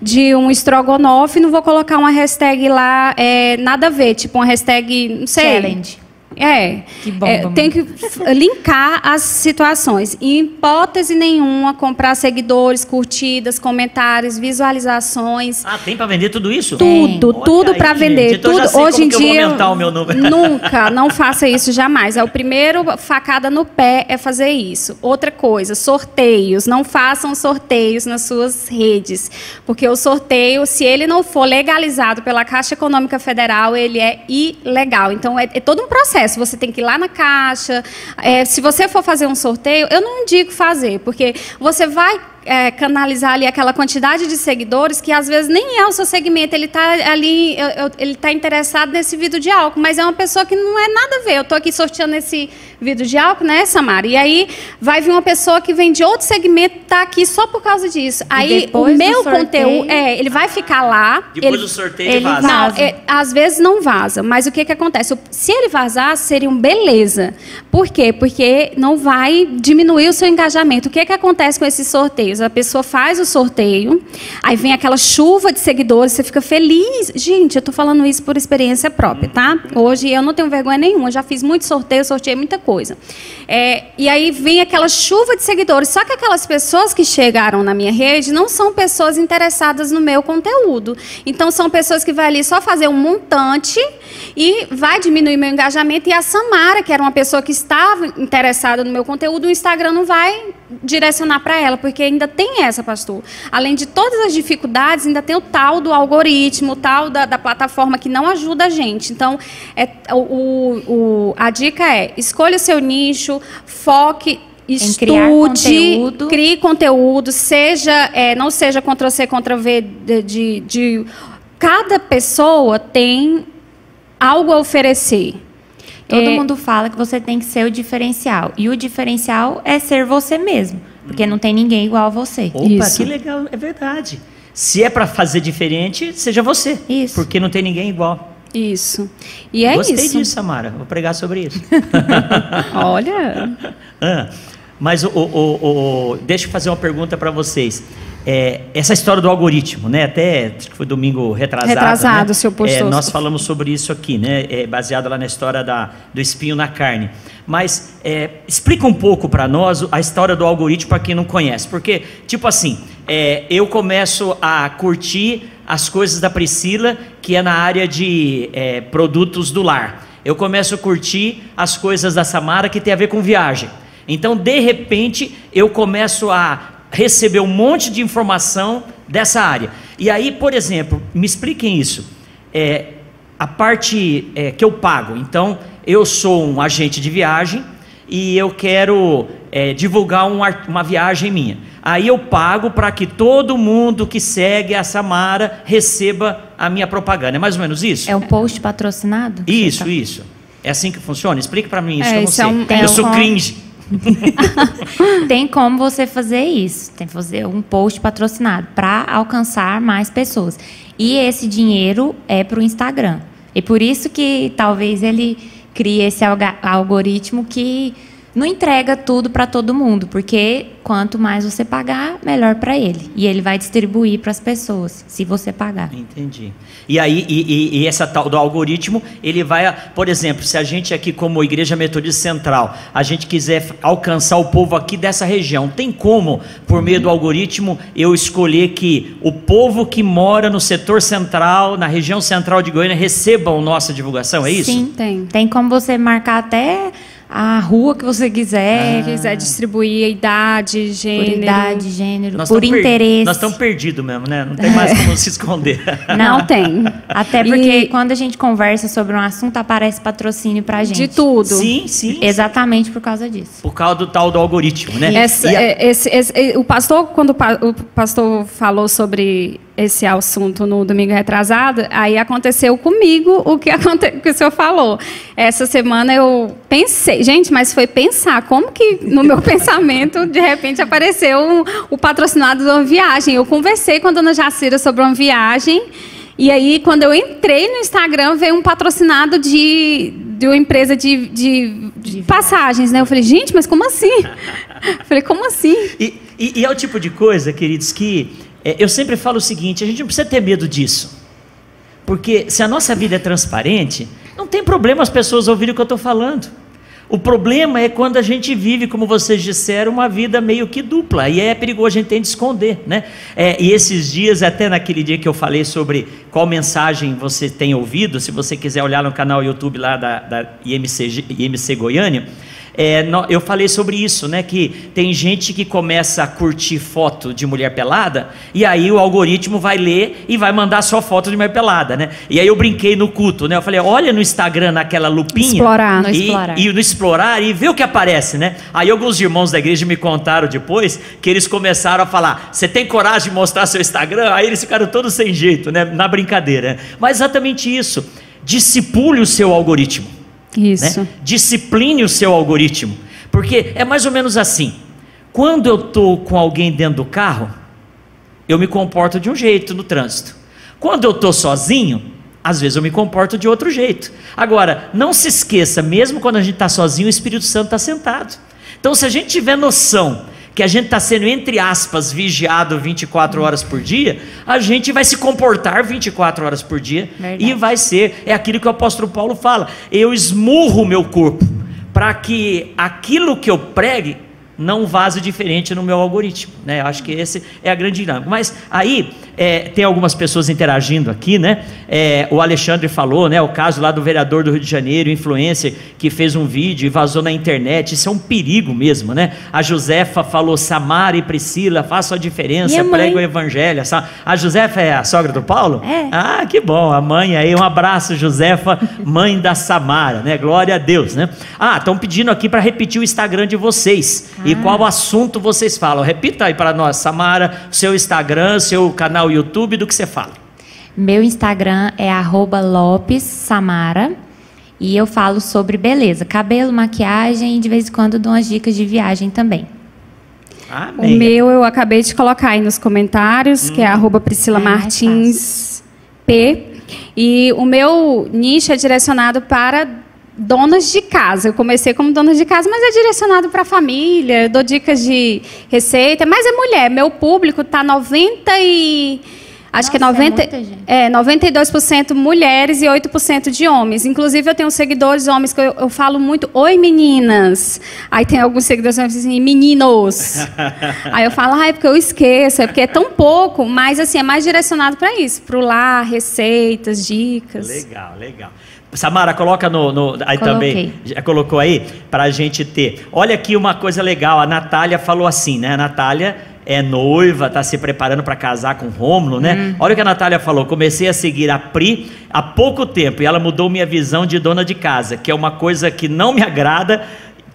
de um estrogonofe, não vou colocar uma hashtag lá, é, nada a ver, tipo uma hashtag, não sei. Challenge. É. Que bom. É, tem que linkar as situações. Em hipótese nenhuma, comprar seguidores, curtidas, comentários, visualizações. Ah, tem para vender tudo isso? Tudo, tem. tudo para vender. Então, tudo. Hoje em dia. o meu número. Nunca, não faça isso jamais. É o primeiro facada no pé é fazer isso. Outra coisa, sorteios. Não façam sorteios nas suas redes, porque o sorteio, se ele não for legalizado pela Caixa Econômica Federal, ele é ilegal. Então é, é todo um processo processo. Você tem que ir lá na caixa. É, se você for fazer um sorteio, eu não indico fazer, porque você vai é, canalizar ali aquela quantidade de seguidores que às vezes nem é o seu segmento, ele está ali, ele está interessado nesse vidro de álcool, mas é uma pessoa que não é nada a ver. Eu estou aqui sorteando esse vidro de álcool, né, Samara? E aí vai vir uma pessoa que vem de outro segmento, está aqui só por causa disso. Aí o meu sorteio... conteúdo, é, ele vai ficar lá. Depois ele, do sorteio ele vaza. Não, é, às vezes não vaza, mas o que que acontece? Se ele vazar, seria um beleza. Por quê? Porque não vai diminuir o seu engajamento. O que que acontece com esses sorteios? A pessoa faz o sorteio, aí vem aquela chuva de seguidores, você fica feliz. Gente, eu estou falando isso por experiência própria, tá? Hoje eu não tenho vergonha nenhuma, já fiz muito sorteio, sorteei muita coisa. É, e aí vem aquela chuva de seguidores. Só que aquelas pessoas que chegaram na minha rede não são pessoas interessadas no meu conteúdo. Então são pessoas que vai ali só fazer um montante e vai diminuir meu engajamento. E a Samara, que era uma pessoa que estava interessada no meu conteúdo, o Instagram não vai direcionar para ela, porque ainda tem essa, pastor. Além de todas as dificuldades, ainda tem o tal do algoritmo, o tal da, da plataforma que não ajuda a gente. Então, é, o, o, a dica é: escolha o seu nicho, foque estude, conteúdo. crie conteúdo, seja, é, não seja Ctrl C, Ctrl V de, de, de, Cada pessoa tem algo a oferecer. Todo é... mundo fala que você tem que ser o diferencial. E o diferencial é ser você mesmo. Porque não tem ninguém igual a você. Opa, Isso. que legal, é verdade. Se é para fazer diferente, seja você. Isso. Porque não tem ninguém igual. Isso. E é Gostei isso. Gostei disso, Samara. Vou pregar sobre isso. Olha. ah, mas o, o, o, deixa eu fazer uma pergunta para vocês. É, essa história do algoritmo, né? Até acho que foi domingo retrasado. Retrasado, né? seu postou. É, nós falamos sobre isso aqui, né? É, baseado lá na história da, do espinho na carne. Mas é, explica um pouco para nós a história do algoritmo para quem não conhece, porque tipo assim, é, eu começo a curtir as coisas da Priscila, que é na área de é, produtos do lar. Eu começo a curtir as coisas da Samara, que tem a ver com viagem. Então, de repente, eu começo a receber um monte de informação dessa área. E aí, por exemplo, me expliquem isso. É, a parte é, que eu pago. Então, eu sou um agente de viagem e eu quero é, divulgar um, uma viagem minha. Aí eu pago para que todo mundo que segue a Samara receba a minha propaganda. É mais ou menos isso? É um post patrocinado? Isso, tá... isso. É assim que funciona? Explique para mim isso, é, eu não sei. É um, eu sou cringe. tem como você fazer isso. Tem que fazer um post patrocinado para alcançar mais pessoas. E esse dinheiro é para o Instagram. E por isso que talvez ele crie esse algoritmo que não entrega tudo para todo mundo, porque quanto mais você pagar, melhor para ele. E ele vai distribuir para as pessoas, se você pagar. Entendi. E aí, e, e, essa tal do algoritmo, ele vai, por exemplo, se a gente aqui, como Igreja Metodista Central, a gente quiser alcançar o povo aqui dessa região, tem como, por meio do algoritmo, eu escolher que o povo que mora no setor central, na região central de Goiânia, receba a nossa divulgação? É isso? Sim, tem. Tem como você marcar até a rua que você quiser. Ah. quiser distribuir a idade, gênero. Por idade, gênero, nós por interesse. nós estamos perdidos mesmo, né? Não tem mais como se esconder. Não, Não tem. Até porque e... quando a gente conversa sobre um assunto, aparece patrocínio pra gente. De tudo. Sim, sim. Exatamente por causa disso. Por causa do tal do algoritmo, né? Esse, a... É, esse, esse, o pastor, quando o pastor falou sobre esse assunto no domingo retrasado, aí aconteceu comigo o que, aconte... que o senhor falou. Essa semana eu pensei, gente, mas foi pensar, como que no meu pensamento, de repente, apareceu um, o patrocinado de uma viagem. Eu conversei com a dona Jacira sobre uma viagem, e aí, quando eu entrei no Instagram, veio um patrocinado de, de uma empresa de, de, de passagens, né? Eu falei, gente, mas como assim? Eu falei, como assim? E, e, e é o tipo de coisa, queridos, que é, eu sempre falo o seguinte: a gente não precisa ter medo disso. Porque se a nossa vida é transparente, não tem problema as pessoas ouvirem o que eu estou falando. O problema é quando a gente vive, como vocês disseram, uma vida meio que dupla. E é perigoso a gente ter de esconder. Né? É, e esses dias, até naquele dia que eu falei sobre qual mensagem você tem ouvido, se você quiser olhar no canal YouTube lá da, da IMC, IMC Goiânia, é, eu falei sobre isso, né? Que tem gente que começa a curtir foto de mulher pelada e aí o algoritmo vai ler e vai mandar só foto de mulher pelada, né? E aí eu brinquei no culto, né? Eu falei, olha no Instagram naquela lupinha explorar, no e, explorar. e no explorar e ver o que aparece, né? Aí alguns irmãos da igreja me contaram depois que eles começaram a falar: você tem coragem de mostrar seu Instagram? Aí eles ficaram todos sem jeito, né? Na brincadeira. Mas exatamente isso. Discipule o seu algoritmo. Isso. Né? Discipline o seu algoritmo. Porque é mais ou menos assim. Quando eu estou com alguém dentro do carro, eu me comporto de um jeito no trânsito. Quando eu estou sozinho, às vezes eu me comporto de outro jeito. Agora, não se esqueça, mesmo quando a gente está sozinho, o Espírito Santo está sentado. Então, se a gente tiver noção que a gente está sendo, entre aspas, vigiado 24 horas por dia, a gente vai se comportar 24 horas por dia Verdade. e vai ser, é aquilo que o apóstolo Paulo fala: eu esmurro o meu corpo para que aquilo que eu pregue não vaze diferente no meu algoritmo, né? Eu acho que esse é a grande dinâmica. Mas aí é, tem algumas pessoas interagindo aqui, né? É, o Alexandre falou, né? O caso lá do vereador do Rio de Janeiro, influencer, que fez um vídeo e vazou na internet. Isso é um perigo mesmo, né? A Josefa falou: Samara e Priscila, façam a diferença, prega o evangelho. A Josefa é a sogra do Paulo? É. Ah, que bom. A mãe aí, um abraço, Josefa, mãe da Samara, né? Glória a Deus, né? Ah, estão pedindo aqui para repetir o Instagram de vocês. Ah. E qual assunto vocês falam. Repita aí para nós, Samara, seu Instagram, seu canal YouTube do que você fala? Meu Instagram é Lopes Samara e eu falo sobre beleza, cabelo, maquiagem e de vez em quando dou umas dicas de viagem também. Amém. O meu eu acabei de colocar aí nos comentários, hum. que é hum. arroba Priscila ah, Martins P. E o meu nicho é direcionado para donas de casa. Eu comecei como dona de casa, mas é direcionado para a família. Eu dou dicas de receita, mas é mulher. Meu público está 90 e acho Nossa, que é 90 é, é 92% mulheres e 8% de homens. Inclusive eu tenho seguidores homens que eu, eu falo muito oi meninas. Aí tem alguns seguidores que assim meninos. Aí eu falo, ah, é porque eu esqueço, é porque é tão pouco, mas assim é mais direcionado para isso, para o lar, receitas, dicas. Legal, legal. Samara, coloca no. no aí Coloquei. também. Já colocou aí? Para a gente ter. Olha aqui uma coisa legal. A Natália falou assim, né? A Natália é noiva, está se preparando para casar com Rômulo, né? Hum. Olha o que a Natália falou. Comecei a seguir a Pri há pouco tempo e ela mudou minha visão de dona de casa, que é uma coisa que não me agrada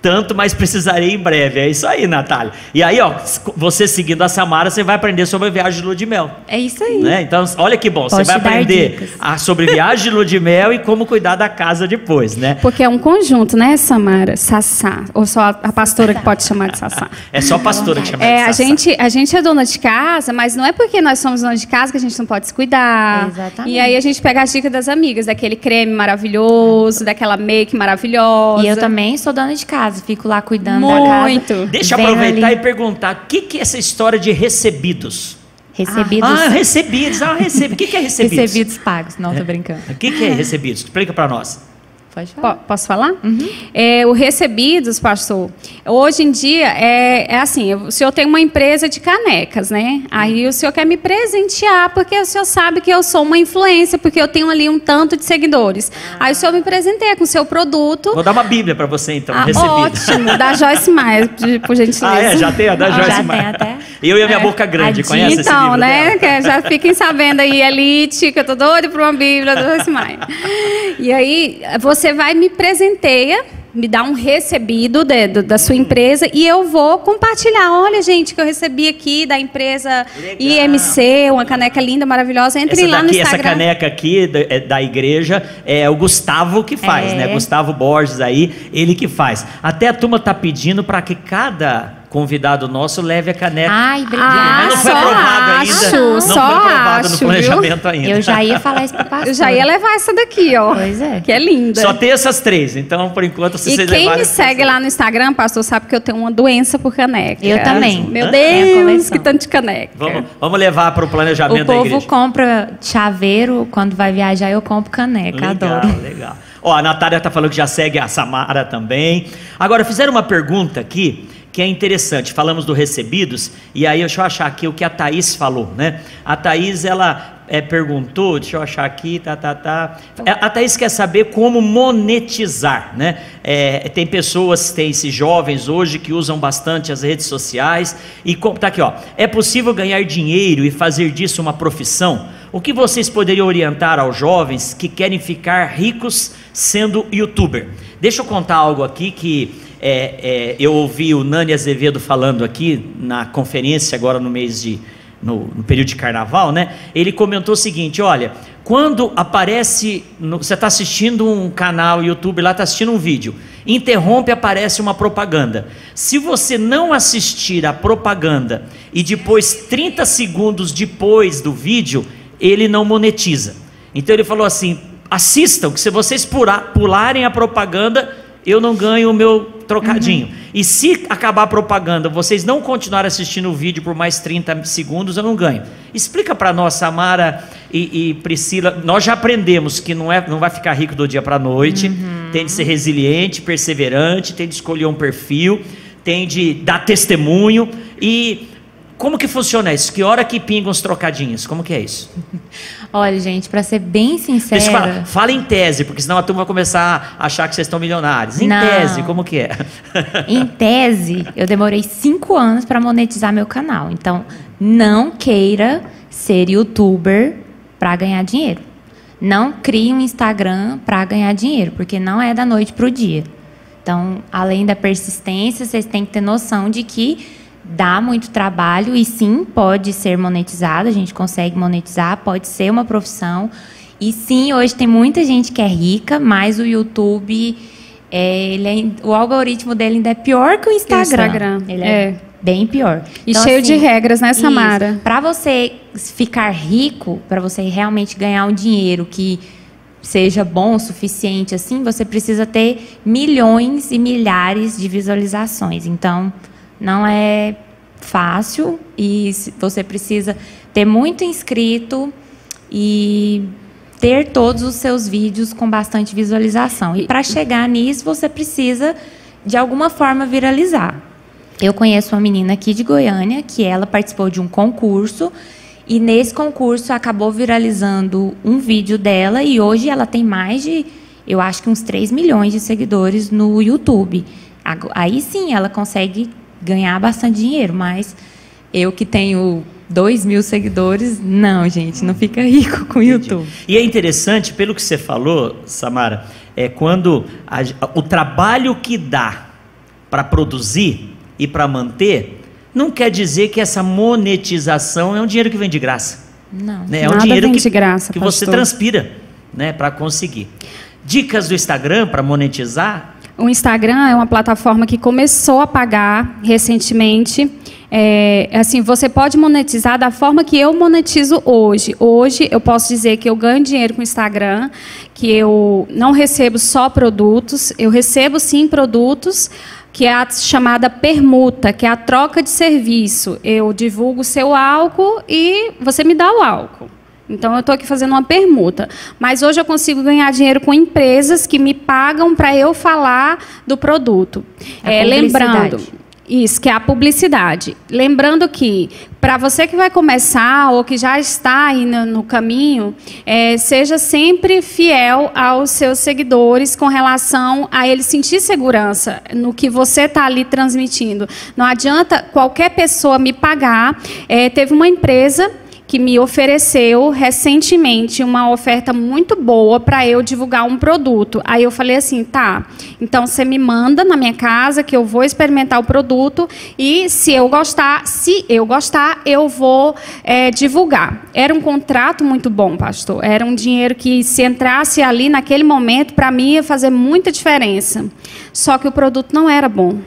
tanto, mas precisarei em breve. É isso aí, Natália. E aí, ó, você seguindo a Samara, você vai aprender sobre a viagem de lua de mel. É isso aí. Né? Então, olha que bom, você vai aprender a, sobre viagem de lua de mel e como cuidar da casa depois, né? Porque é um conjunto, né, Samara? Sassá. Ou só a pastora que pode chamar de Sassá? é só a pastora que chama é, de Sassá. A gente, a gente é dona de casa, mas não é porque nós somos dona de casa que a gente não pode se cuidar. Exatamente. E aí a gente pega as dicas das amigas, daquele creme maravilhoso, daquela make maravilhosa. E eu também sou dona de casa, fico lá cuidando Muito. da casa. Deixa eu aproveitar ali. e perguntar, o que, que é essa história de recebidos? Recebidos. Ah, recebidos. Ah, recebidos. O que, que é recebidos? Recebidos pagos. Não, tô brincando. O que, que é recebidos? Explica para nós. Pode falar. Posso falar? Uhum. É, o recebidos, pastor, hoje em dia é, é assim, o senhor tem uma empresa de canecas, né? Aí o senhor quer me presentear porque o senhor sabe que eu sou uma influência, porque eu tenho ali um tanto de seguidores. Ah. Aí o senhor me presenteia com o seu produto. Vou dar uma bíblia para você então, ah, Ótimo, da Joyce Meyer, por gentileza. Ah, é? Já tem a da Joyce Meyer. até. Eu e a minha é. boca grande, conhece então, esse livro né? Que já fiquem sabendo aí, Elite, que eu tô doida por uma bíblia da Joyce Meyer. E aí, você você vai me presenteia, me dá um recebido de, de, da sua empresa e eu vou compartilhar. Olha, gente, que eu recebi aqui da empresa Legal. IMC, uma caneca linda, maravilhosa. Entre essa lá daqui, no Instagram. Essa caneca aqui da, é, da, igreja é o Gustavo que faz, é. né? Gustavo Borges aí, ele que faz. Até a turma tá pedindo para que cada convidado nosso leve a caneca. Ai, obrigada. Ah, Mas não foi aprovado acho, ainda. Não só foi aprovado acho, no planejamento viu? ainda. Eu já ia falar isso pro pastor. Eu já ia levar essa daqui, ó. Pois é. Que é linda. Só tem essas três, então por enquanto vocês E quem me segue lá no Instagram, pastor, sabe que eu tenho uma doença por caneca. Eu também. Meu Deus, que tanto de caneca. Vamos, vamos levar para o planejamento da igreja. O povo compra chaveiro, quando vai viajar eu compro caneca, legal, adoro. Legal, legal. Ó, a Natália está falando que já segue a Samara também. Agora, fizeram uma pergunta aqui que é interessante. Falamos do recebidos, e aí deixa eu achar aqui o que a Thaís falou, né? A Thaís, ela é, perguntou, deixa eu achar aqui, tá, tá, tá. É, a Thaís quer saber como monetizar, né? É, tem pessoas, tem esses jovens hoje que usam bastante as redes sociais, e tá aqui, ó. É possível ganhar dinheiro e fazer disso uma profissão? O que vocês poderiam orientar aos jovens que querem ficar ricos sendo youtuber? Deixa eu contar algo aqui que é, é, eu ouvi o Nani Azevedo falando aqui na conferência agora no mês de no, no período de carnaval, né? Ele comentou o seguinte: olha, quando aparece, no, você está assistindo um canal YouTube lá, está assistindo um vídeo, interrompe, aparece uma propaganda. Se você não assistir a propaganda e depois 30 segundos depois do vídeo, ele não monetiza. Então ele falou assim: assistam, que se vocês pularem a propaganda, eu não ganho o meu trocadinho. Uhum. E se acabar a propaganda, vocês não continuarem assistindo o vídeo por mais 30 segundos, eu não ganho. Explica para nós, Samara e, e, Priscila, nós já aprendemos que não, é, não vai ficar rico do dia para a noite. Uhum. tem de ser resiliente, perseverante, tem de escolher um perfil, tem de dar testemunho. E como que funciona isso? Que hora que pingam os trocadinhos? Como que é isso? Olha, gente, para ser bem sincera. Fala, fala, em tese, porque senão a turma vai começar a achar que vocês estão milionários. Em Não. tese, como que é? Em tese, eu demorei cinco anos para monetizar meu canal. Então, não queira ser youtuber para ganhar dinheiro. Não crie um Instagram para ganhar dinheiro, porque não é da noite para o dia. Então, além da persistência, vocês têm que ter noção de que dá muito trabalho e sim pode ser monetizado, a gente consegue monetizar, pode ser uma profissão. E sim, hoje tem muita gente que é rica, mas o YouTube, é, ele é, o algoritmo dele ainda é pior que o Instagram. Instagram. Ele é, é, bem pior. E então, cheio assim, de regras, né, Samara? Para você ficar rico, para você realmente ganhar um dinheiro que seja bom o suficiente assim, você precisa ter milhões e milhares de visualizações. Então, não é fácil e você precisa ter muito inscrito e ter todos os seus vídeos com bastante visualização. E para chegar nisso, você precisa de alguma forma viralizar. Eu conheço uma menina aqui de Goiânia que ela participou de um concurso e nesse concurso acabou viralizando um vídeo dela e hoje ela tem mais de, eu acho que uns 3 milhões de seguidores no YouTube. Aí sim ela consegue ganhar bastante dinheiro, mas eu que tenho 2 mil seguidores, não, gente, não fica rico com o YouTube. E é interessante, pelo que você falou, Samara, é quando a, o trabalho que dá para produzir e para manter, não quer dizer que essa monetização é um dinheiro que vem de graça. Não, né? É um dinheiro que, graça, que você transpira né, para conseguir. Dicas do Instagram para monetizar o Instagram é uma plataforma que começou a pagar recentemente. É, assim, você pode monetizar da forma que eu monetizo hoje. Hoje eu posso dizer que eu ganho dinheiro com o Instagram, que eu não recebo só produtos, eu recebo sim produtos, que é a chamada permuta, que é a troca de serviço. Eu divulgo o seu álcool e você me dá o álcool. Então, eu estou aqui fazendo uma permuta. Mas hoje eu consigo ganhar dinheiro com empresas que me pagam para eu falar do produto. É, lembrando. Isso, que é a publicidade. Lembrando que, para você que vai começar ou que já está aí no, no caminho, é, seja sempre fiel aos seus seguidores com relação a eles sentir segurança no que você está ali transmitindo. Não adianta qualquer pessoa me pagar. É, teve uma empresa que me ofereceu recentemente uma oferta muito boa para eu divulgar um produto. Aí eu falei assim, tá, então você me manda na minha casa que eu vou experimentar o produto e se eu gostar, se eu gostar, eu vou é, divulgar. Era um contrato muito bom, pastor. Era um dinheiro que se entrasse ali naquele momento, para mim ia fazer muita diferença. Só que o produto não era bom.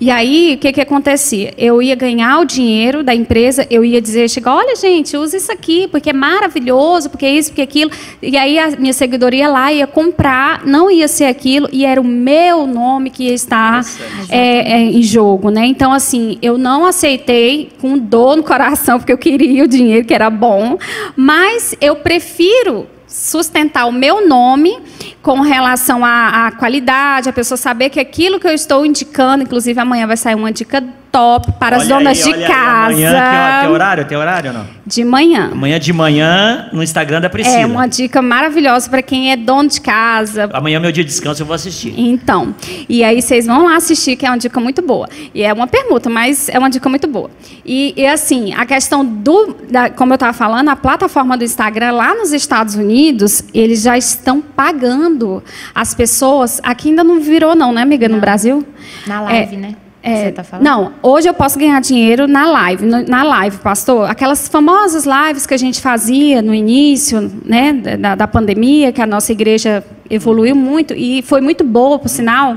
E aí, o que, que acontecia? Eu ia ganhar o dinheiro da empresa, eu ia dizer, chega, olha, gente, usa isso aqui, porque é maravilhoso, porque é isso, porque é aquilo. E aí a minha seguidora ia lá, ia comprar, não ia ser aquilo, e era o meu nome que ia estar é, é, em jogo. Né? Então, assim, eu não aceitei com dor no coração, porque eu queria o dinheiro, que era bom, mas eu prefiro sustentar o meu nome com relação à, à, qualidade, a pessoa saber que aquilo que eu estou indicando, inclusive amanhã vai sair uma dica top para olha as donas aí, de casa. Aí, amanhã tem, horário? Tem horário ou não? De manhã. Amanhã de manhã no Instagram da Priscila. É uma dica maravilhosa para quem é dono de casa. Amanhã é meu dia de descanso, eu vou assistir. Então, e aí vocês vão lá assistir, que é uma dica muito boa. E é uma permuta, mas é uma dica muito boa. E, e assim, a questão do, da, como eu estava falando, a plataforma do Instagram lá nos Estados Unidos, eles já estão pagando as pessoas. Aqui ainda não virou, não, né, amiga, não. no Brasil? Na live, é, né? É, tá não, hoje eu posso ganhar dinheiro na live. Na live, pastor, aquelas famosas lives que a gente fazia no início né, da, da pandemia, que a nossa igreja evoluiu muito e foi muito boa, por sinal.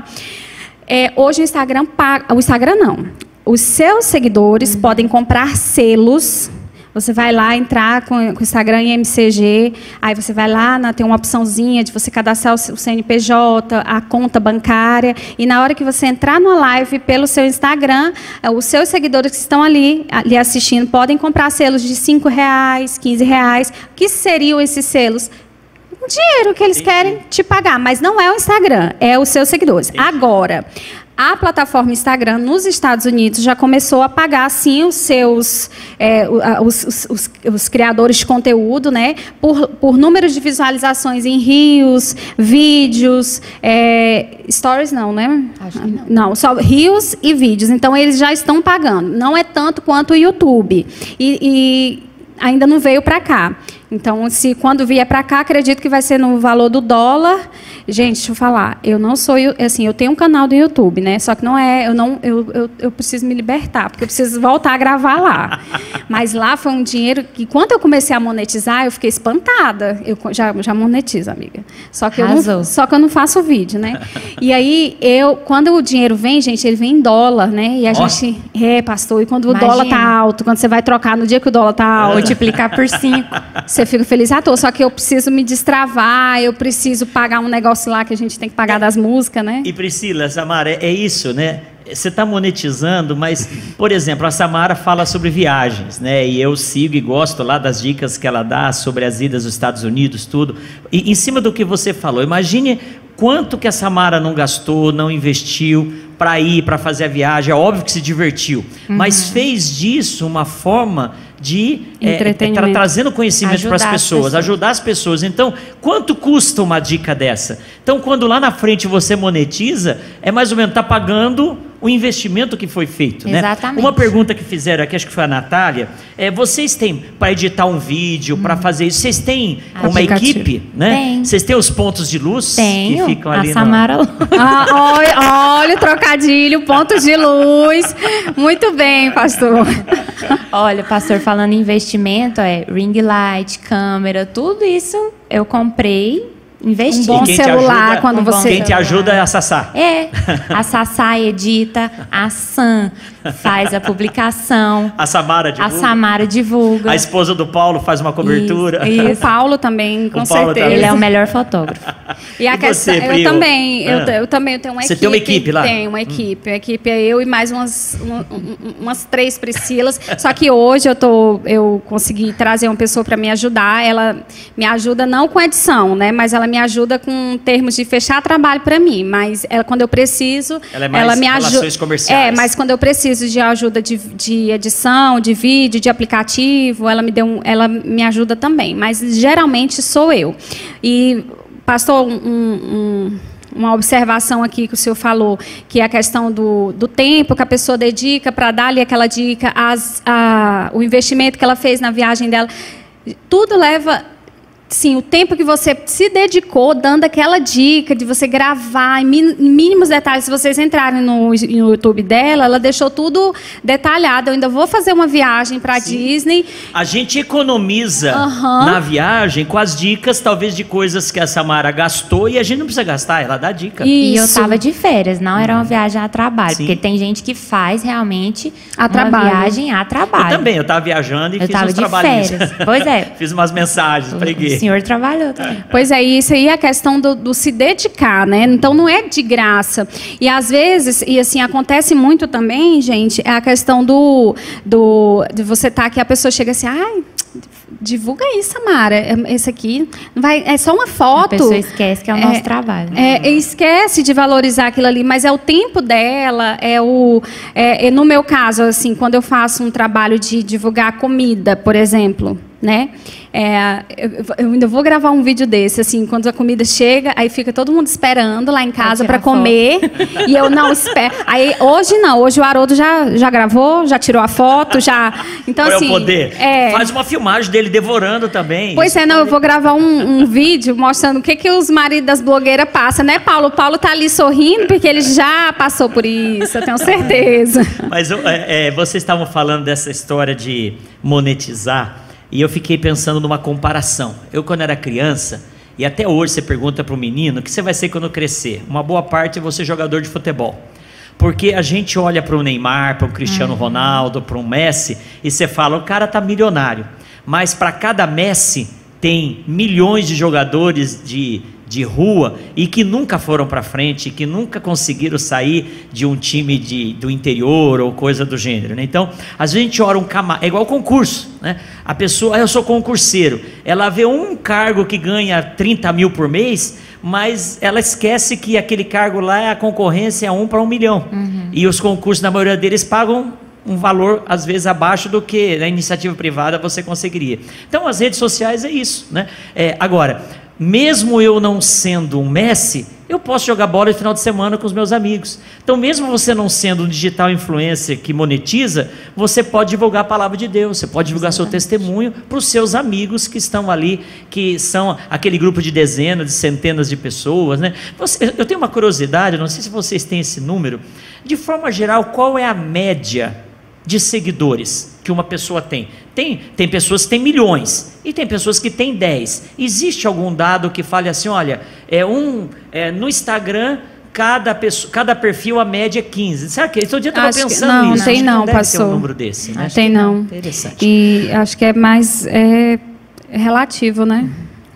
É, hoje o Instagram paga. O Instagram não. Os seus seguidores uhum. podem comprar selos você vai lá entrar com, o Instagram e MCG, aí você vai lá, na, tem uma opçãozinha de você cadastrar o, o CNPJ, a conta bancária, e na hora que você entrar numa live pelo seu Instagram, eh, os seus seguidores que estão ali, ali assistindo podem comprar selos de R$ reais, R$ reais. O que seriam esses selos? um dinheiro que eles querem te pagar, mas não é o Instagram, é os seus seguidores. Agora, a plataforma Instagram nos Estados Unidos já começou a pagar sim os seus é, os, os, os, os, criadores de conteúdo, né, por, por número de visualizações em rios, vídeos, é, stories não, né? Acho que não. Não, só rios e vídeos. Então eles já estão pagando. Não é tanto quanto o YouTube e, e ainda não veio para cá. Então, se quando vier para cá, acredito que vai ser no valor do dólar. Gente, deixa eu falar, eu não sou, assim, eu tenho um canal do YouTube, né? Só que não é, eu não, eu, eu, eu preciso me libertar, porque eu preciso voltar a gravar lá. Mas lá foi um dinheiro que, quando eu comecei a monetizar, eu fiquei espantada. Eu já, já monetizo, amiga. Só que, eu não, só que eu não faço vídeo, né? E aí, eu, quando o dinheiro vem, gente, ele vem em dólar, né? E a Nossa. gente, é, pastor, e quando Imagina. o dólar tá alto, quando você vai trocar no dia que o dólar tá alto, multiplicar por cinco você fica feliz à toa. Só que eu preciso me destravar, eu preciso pagar um negócio lá que a gente tem que pagar das músicas, né? E Priscila, Samara, é isso, né? Você está monetizando, mas, por exemplo, a Samara fala sobre viagens, né? E eu sigo e gosto lá das dicas que ela dá sobre as idas dos Estados Unidos, tudo. E em cima do que você falou, imagine quanto que a Samara não gastou, não investiu para ir, para fazer a viagem. É óbvio que se divertiu, uhum. mas fez disso uma forma de é, é, tra trazendo conhecimento para as pessoas, pessoas, ajudar as pessoas. Então, quanto custa uma dica dessa? Então, quando lá na frente você monetiza, é mais ou menos está pagando o investimento que foi feito. Né? Exatamente. Né? Uma pergunta que fizeram aqui, acho que foi a Natália, é, vocês têm para editar um vídeo, hum. para fazer isso, vocês têm uma equipe? Né? Tem. Vocês têm os pontos de luz Tenho. que ficam ali? A Samara no... ah, olha, olha o trocadilho, pontos de luz. Muito bem, pastor. Olha, pastor, falando em investimento, é ring light, câmera, tudo isso eu comprei investir. Um bom celular ajuda, quando um você. Quem te ajuda é a Sassá. É. A Sassá edita, a Sam faz a publicação. A Samara divulga. A Samara divulga. A esposa do Paulo faz uma cobertura. E o Paulo também, com Paulo certeza. Ele é o melhor fotógrafo. E a e questão, você, eu também, eu, ah. eu, também tenho uma você equipe. Você tem uma equipe lá? Tem uma equipe. Hum. A equipe é eu e mais umas, uma, umas três Priscilas. Só que hoje eu tô, eu consegui trazer uma pessoa para me ajudar. Ela me ajuda não com edição, né? Mas ela me ajuda com termos de fechar trabalho para mim. Mas ela, quando eu preciso, ela, é mais ela me ajuda. comerciais. É, mas quando eu preciso de ajuda de, de edição, de vídeo, de aplicativo, ela me deu, um, ela me ajuda também. Mas geralmente sou eu. E pastor, um, um uma observação aqui que o senhor falou, que é a questão do, do tempo que a pessoa dedica para dar-lhe aquela dica, as, a, o investimento que ela fez na viagem dela. Tudo leva sim, o tempo que você se dedicou dando aquela dica de você gravar em mínimos detalhes. Se vocês entrarem no, no YouTube dela, ela deixou tudo detalhado. Eu ainda vou fazer uma viagem para Disney. A gente economiza uhum. na viagem com as dicas, talvez, de coisas que a Samara gastou e a gente não precisa gastar, ela dá dica. Isso. E eu estava de férias, não era uma viagem a trabalho, sim. porque tem gente que faz realmente a uma trabalho. viagem a trabalho. Eu também, eu estava viajando e eu fiz uns trabalhinhos. Férias. Pois é. fiz umas mensagens, preguei senhor trabalhou também. Pois é, isso aí é a questão do, do, se dedicar, né? Então não é de graça. E às vezes, e assim, acontece muito também, gente, é a questão do, do de você estar tá aqui, a pessoa chega assim, ai, divulga isso, Samara. É, esse aqui vai, é só uma foto. A pessoa esquece que é o nosso é, trabalho. Né? É, esquece de valorizar aquilo ali, mas é o tempo dela, é o. É, é, no meu caso, assim, quando eu faço um trabalho de divulgar comida, por exemplo, né? É, eu, eu, ainda vou gravar um vídeo desse, assim, quando a comida chega, aí fica todo mundo esperando lá em casa para comer. E eu não espero. Aí hoje não, hoje o Haroldo já, já gravou, já tirou a foto, já. Então, Qual assim. É o poder? É... Faz uma filmagem dele devorando também. Pois é, não, eu vou gravar um, um vídeo mostrando o que, que os maridos das blogueiras passam, né, Paulo? O Paulo tá ali sorrindo porque ele já passou por isso, eu tenho certeza. Mas é, é, vocês estavam falando dessa história de monetizar. E eu fiquei pensando numa comparação. Eu, quando era criança, e até hoje você pergunta para o menino: o que você vai ser quando crescer? Uma boa parte é você jogador de futebol. Porque a gente olha para o Neymar, para o Cristiano uhum. Ronaldo, para o Messi, e você fala: o cara está milionário. Mas para cada Messi, tem milhões de jogadores de de rua e que nunca foram para frente, que nunca conseguiram sair de um time de, do interior ou coisa do gênero. Né? Então, às vezes a gente ora um camarada, é igual concurso, né? A pessoa, ah, eu sou concurseiro, ela vê um cargo que ganha 30 mil por mês, mas ela esquece que aquele cargo lá, a concorrência é um para um milhão. Uhum. E os concursos, na maioria deles, pagam um valor às vezes abaixo do que na iniciativa privada você conseguiria. Então as redes sociais é isso, né? É, agora mesmo eu não sendo um Messi, eu posso jogar bola no final de semana com os meus amigos. Então, mesmo você não sendo um digital influencer que monetiza, você pode divulgar a palavra de Deus, você pode divulgar Exatamente. seu testemunho para os seus amigos que estão ali, que são aquele grupo de dezenas, de centenas de pessoas. Né? Você, eu tenho uma curiosidade, não sei se vocês têm esse número. De forma geral, qual é a média de seguidores que uma pessoa tem? Tem, tem pessoas que têm milhões e tem pessoas que têm 10. Existe algum dado que fale assim, olha, é um é, no Instagram cada, pessoa, cada perfil a média é 15. Será que todo dia estava pensando não, nisso? Tem não, não, passou. um número desse, né? Tem não. Interessante. E acho que é mais é, relativo, né?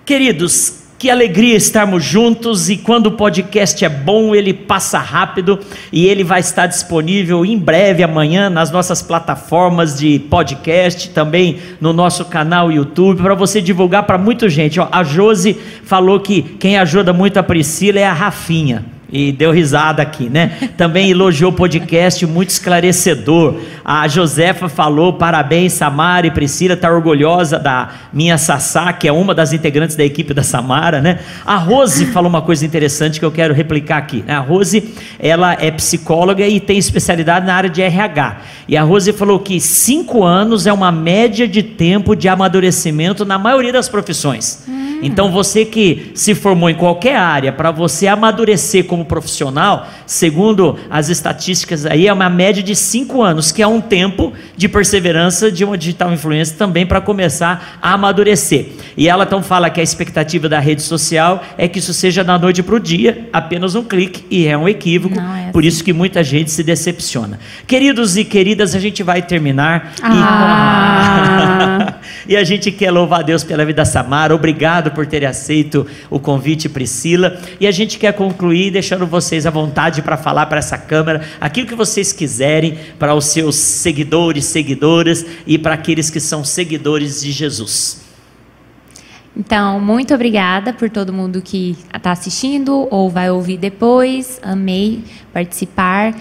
Queridos, que alegria estarmos juntos e quando o podcast é bom, ele passa rápido e ele vai estar disponível em breve amanhã nas nossas plataformas de podcast, também no nosso canal YouTube, para você divulgar para muita gente. Ó, a Josi falou que quem ajuda muito a Priscila é a Rafinha e deu risada aqui, né? Também elogiou o podcast, muito esclarecedor. A Josefa falou: parabéns, Samara e Priscila, tá orgulhosa da minha Sassá, que é uma das integrantes da equipe da Samara, né? A Rose falou uma coisa interessante que eu quero replicar aqui. Né? A Rose, ela é psicóloga e tem especialidade na área de RH. E a Rose falou que cinco anos é uma média de tempo de amadurecimento na maioria das profissões. Hum. Então você que se formou em qualquer área, para você amadurecer como profissional, segundo as estatísticas aí, é uma média de cinco anos, que é um tempo de perseverança de uma digital influencer também para começar a amadurecer. E ela então fala que a expectativa da rede social é que isso seja da noite para o dia, apenas um clique, e é um equívoco, é assim. por isso que muita gente se decepciona. Queridos e queridas, a gente vai terminar ah. e, e a gente quer louvar Deus pela vida da Samara. Obrigado por ter aceito o convite, Priscila. E a gente quer concluir deixando vocês à vontade para falar para essa câmera aquilo que vocês quiserem para os seus seguidores, seguidoras e para aqueles que são seguidores de Jesus. Então, muito obrigada por todo mundo que está assistindo ou vai ouvir depois. Amei participar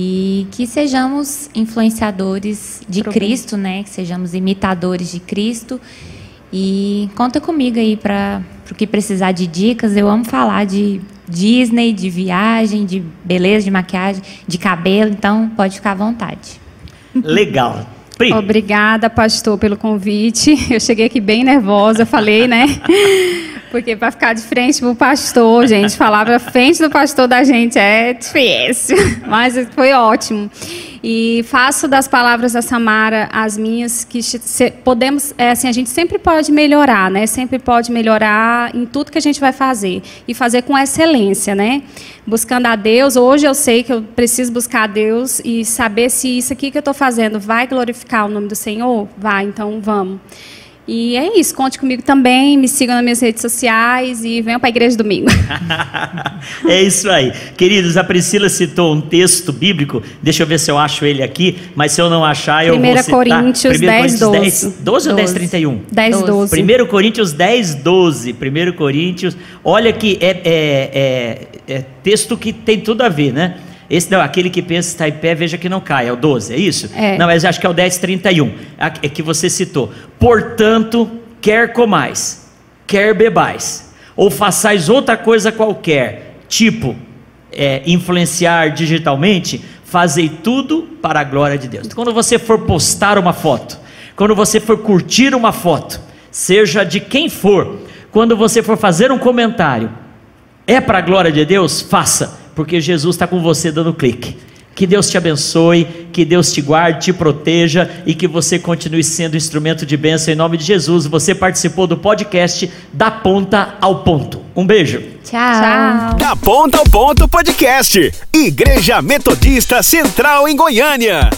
e que sejamos influenciadores de Cristo, né? Que sejamos imitadores de Cristo e conta comigo aí para o que precisar de dicas. Eu amo falar de Disney, de viagem, de beleza, de maquiagem, de cabelo, então pode ficar à vontade. Legal. Pri. Obrigada, pastor, pelo convite. Eu cheguei aqui bem nervosa, falei, né? Porque para ficar de frente pro pastor, gente, falar para frente do pastor da gente é difícil, mas foi ótimo. E faço das palavras da Samara as minhas, que podemos, é, assim, a gente sempre pode melhorar, né? Sempre pode melhorar em tudo que a gente vai fazer e fazer com excelência, né? Buscando a Deus. Hoje eu sei que eu preciso buscar a Deus e saber se isso aqui que eu estou fazendo vai glorificar o nome do Senhor. Vai, então vamos. E é isso, conte comigo também, me sigam nas minhas redes sociais e venham para a igreja domingo. é isso aí. Queridos, a Priscila citou um texto bíblico, deixa eu ver se eu acho ele aqui, mas se eu não achar, eu 1 vou citar. Coríntios 1 10, 12. 10, 12. 12 ou 10, 31? 10, 12. 1 Coríntios 10, 12. 1 Coríntios, olha que é, é, é, é texto que tem tudo a ver, né? Esse não, aquele que pensa está em pé, veja que não cai. É o 12, é isso? É. Não, mas acho que é o 10, 31. É que você citou. Portanto, quer comais, quer bebais, ou façais outra coisa qualquer, tipo é, influenciar digitalmente, fazei tudo para a glória de Deus. Quando você for postar uma foto, quando você for curtir uma foto, seja de quem for, quando você for fazer um comentário, é para a glória de Deus? Faça porque Jesus está com você dando clique. Que Deus te abençoe, que Deus te guarde, te proteja e que você continue sendo instrumento de bênção em nome de Jesus. Você participou do podcast Da Ponta ao Ponto. Um beijo. Tchau. Tchau. Da Ponta ao Ponto Podcast. Igreja Metodista Central em Goiânia.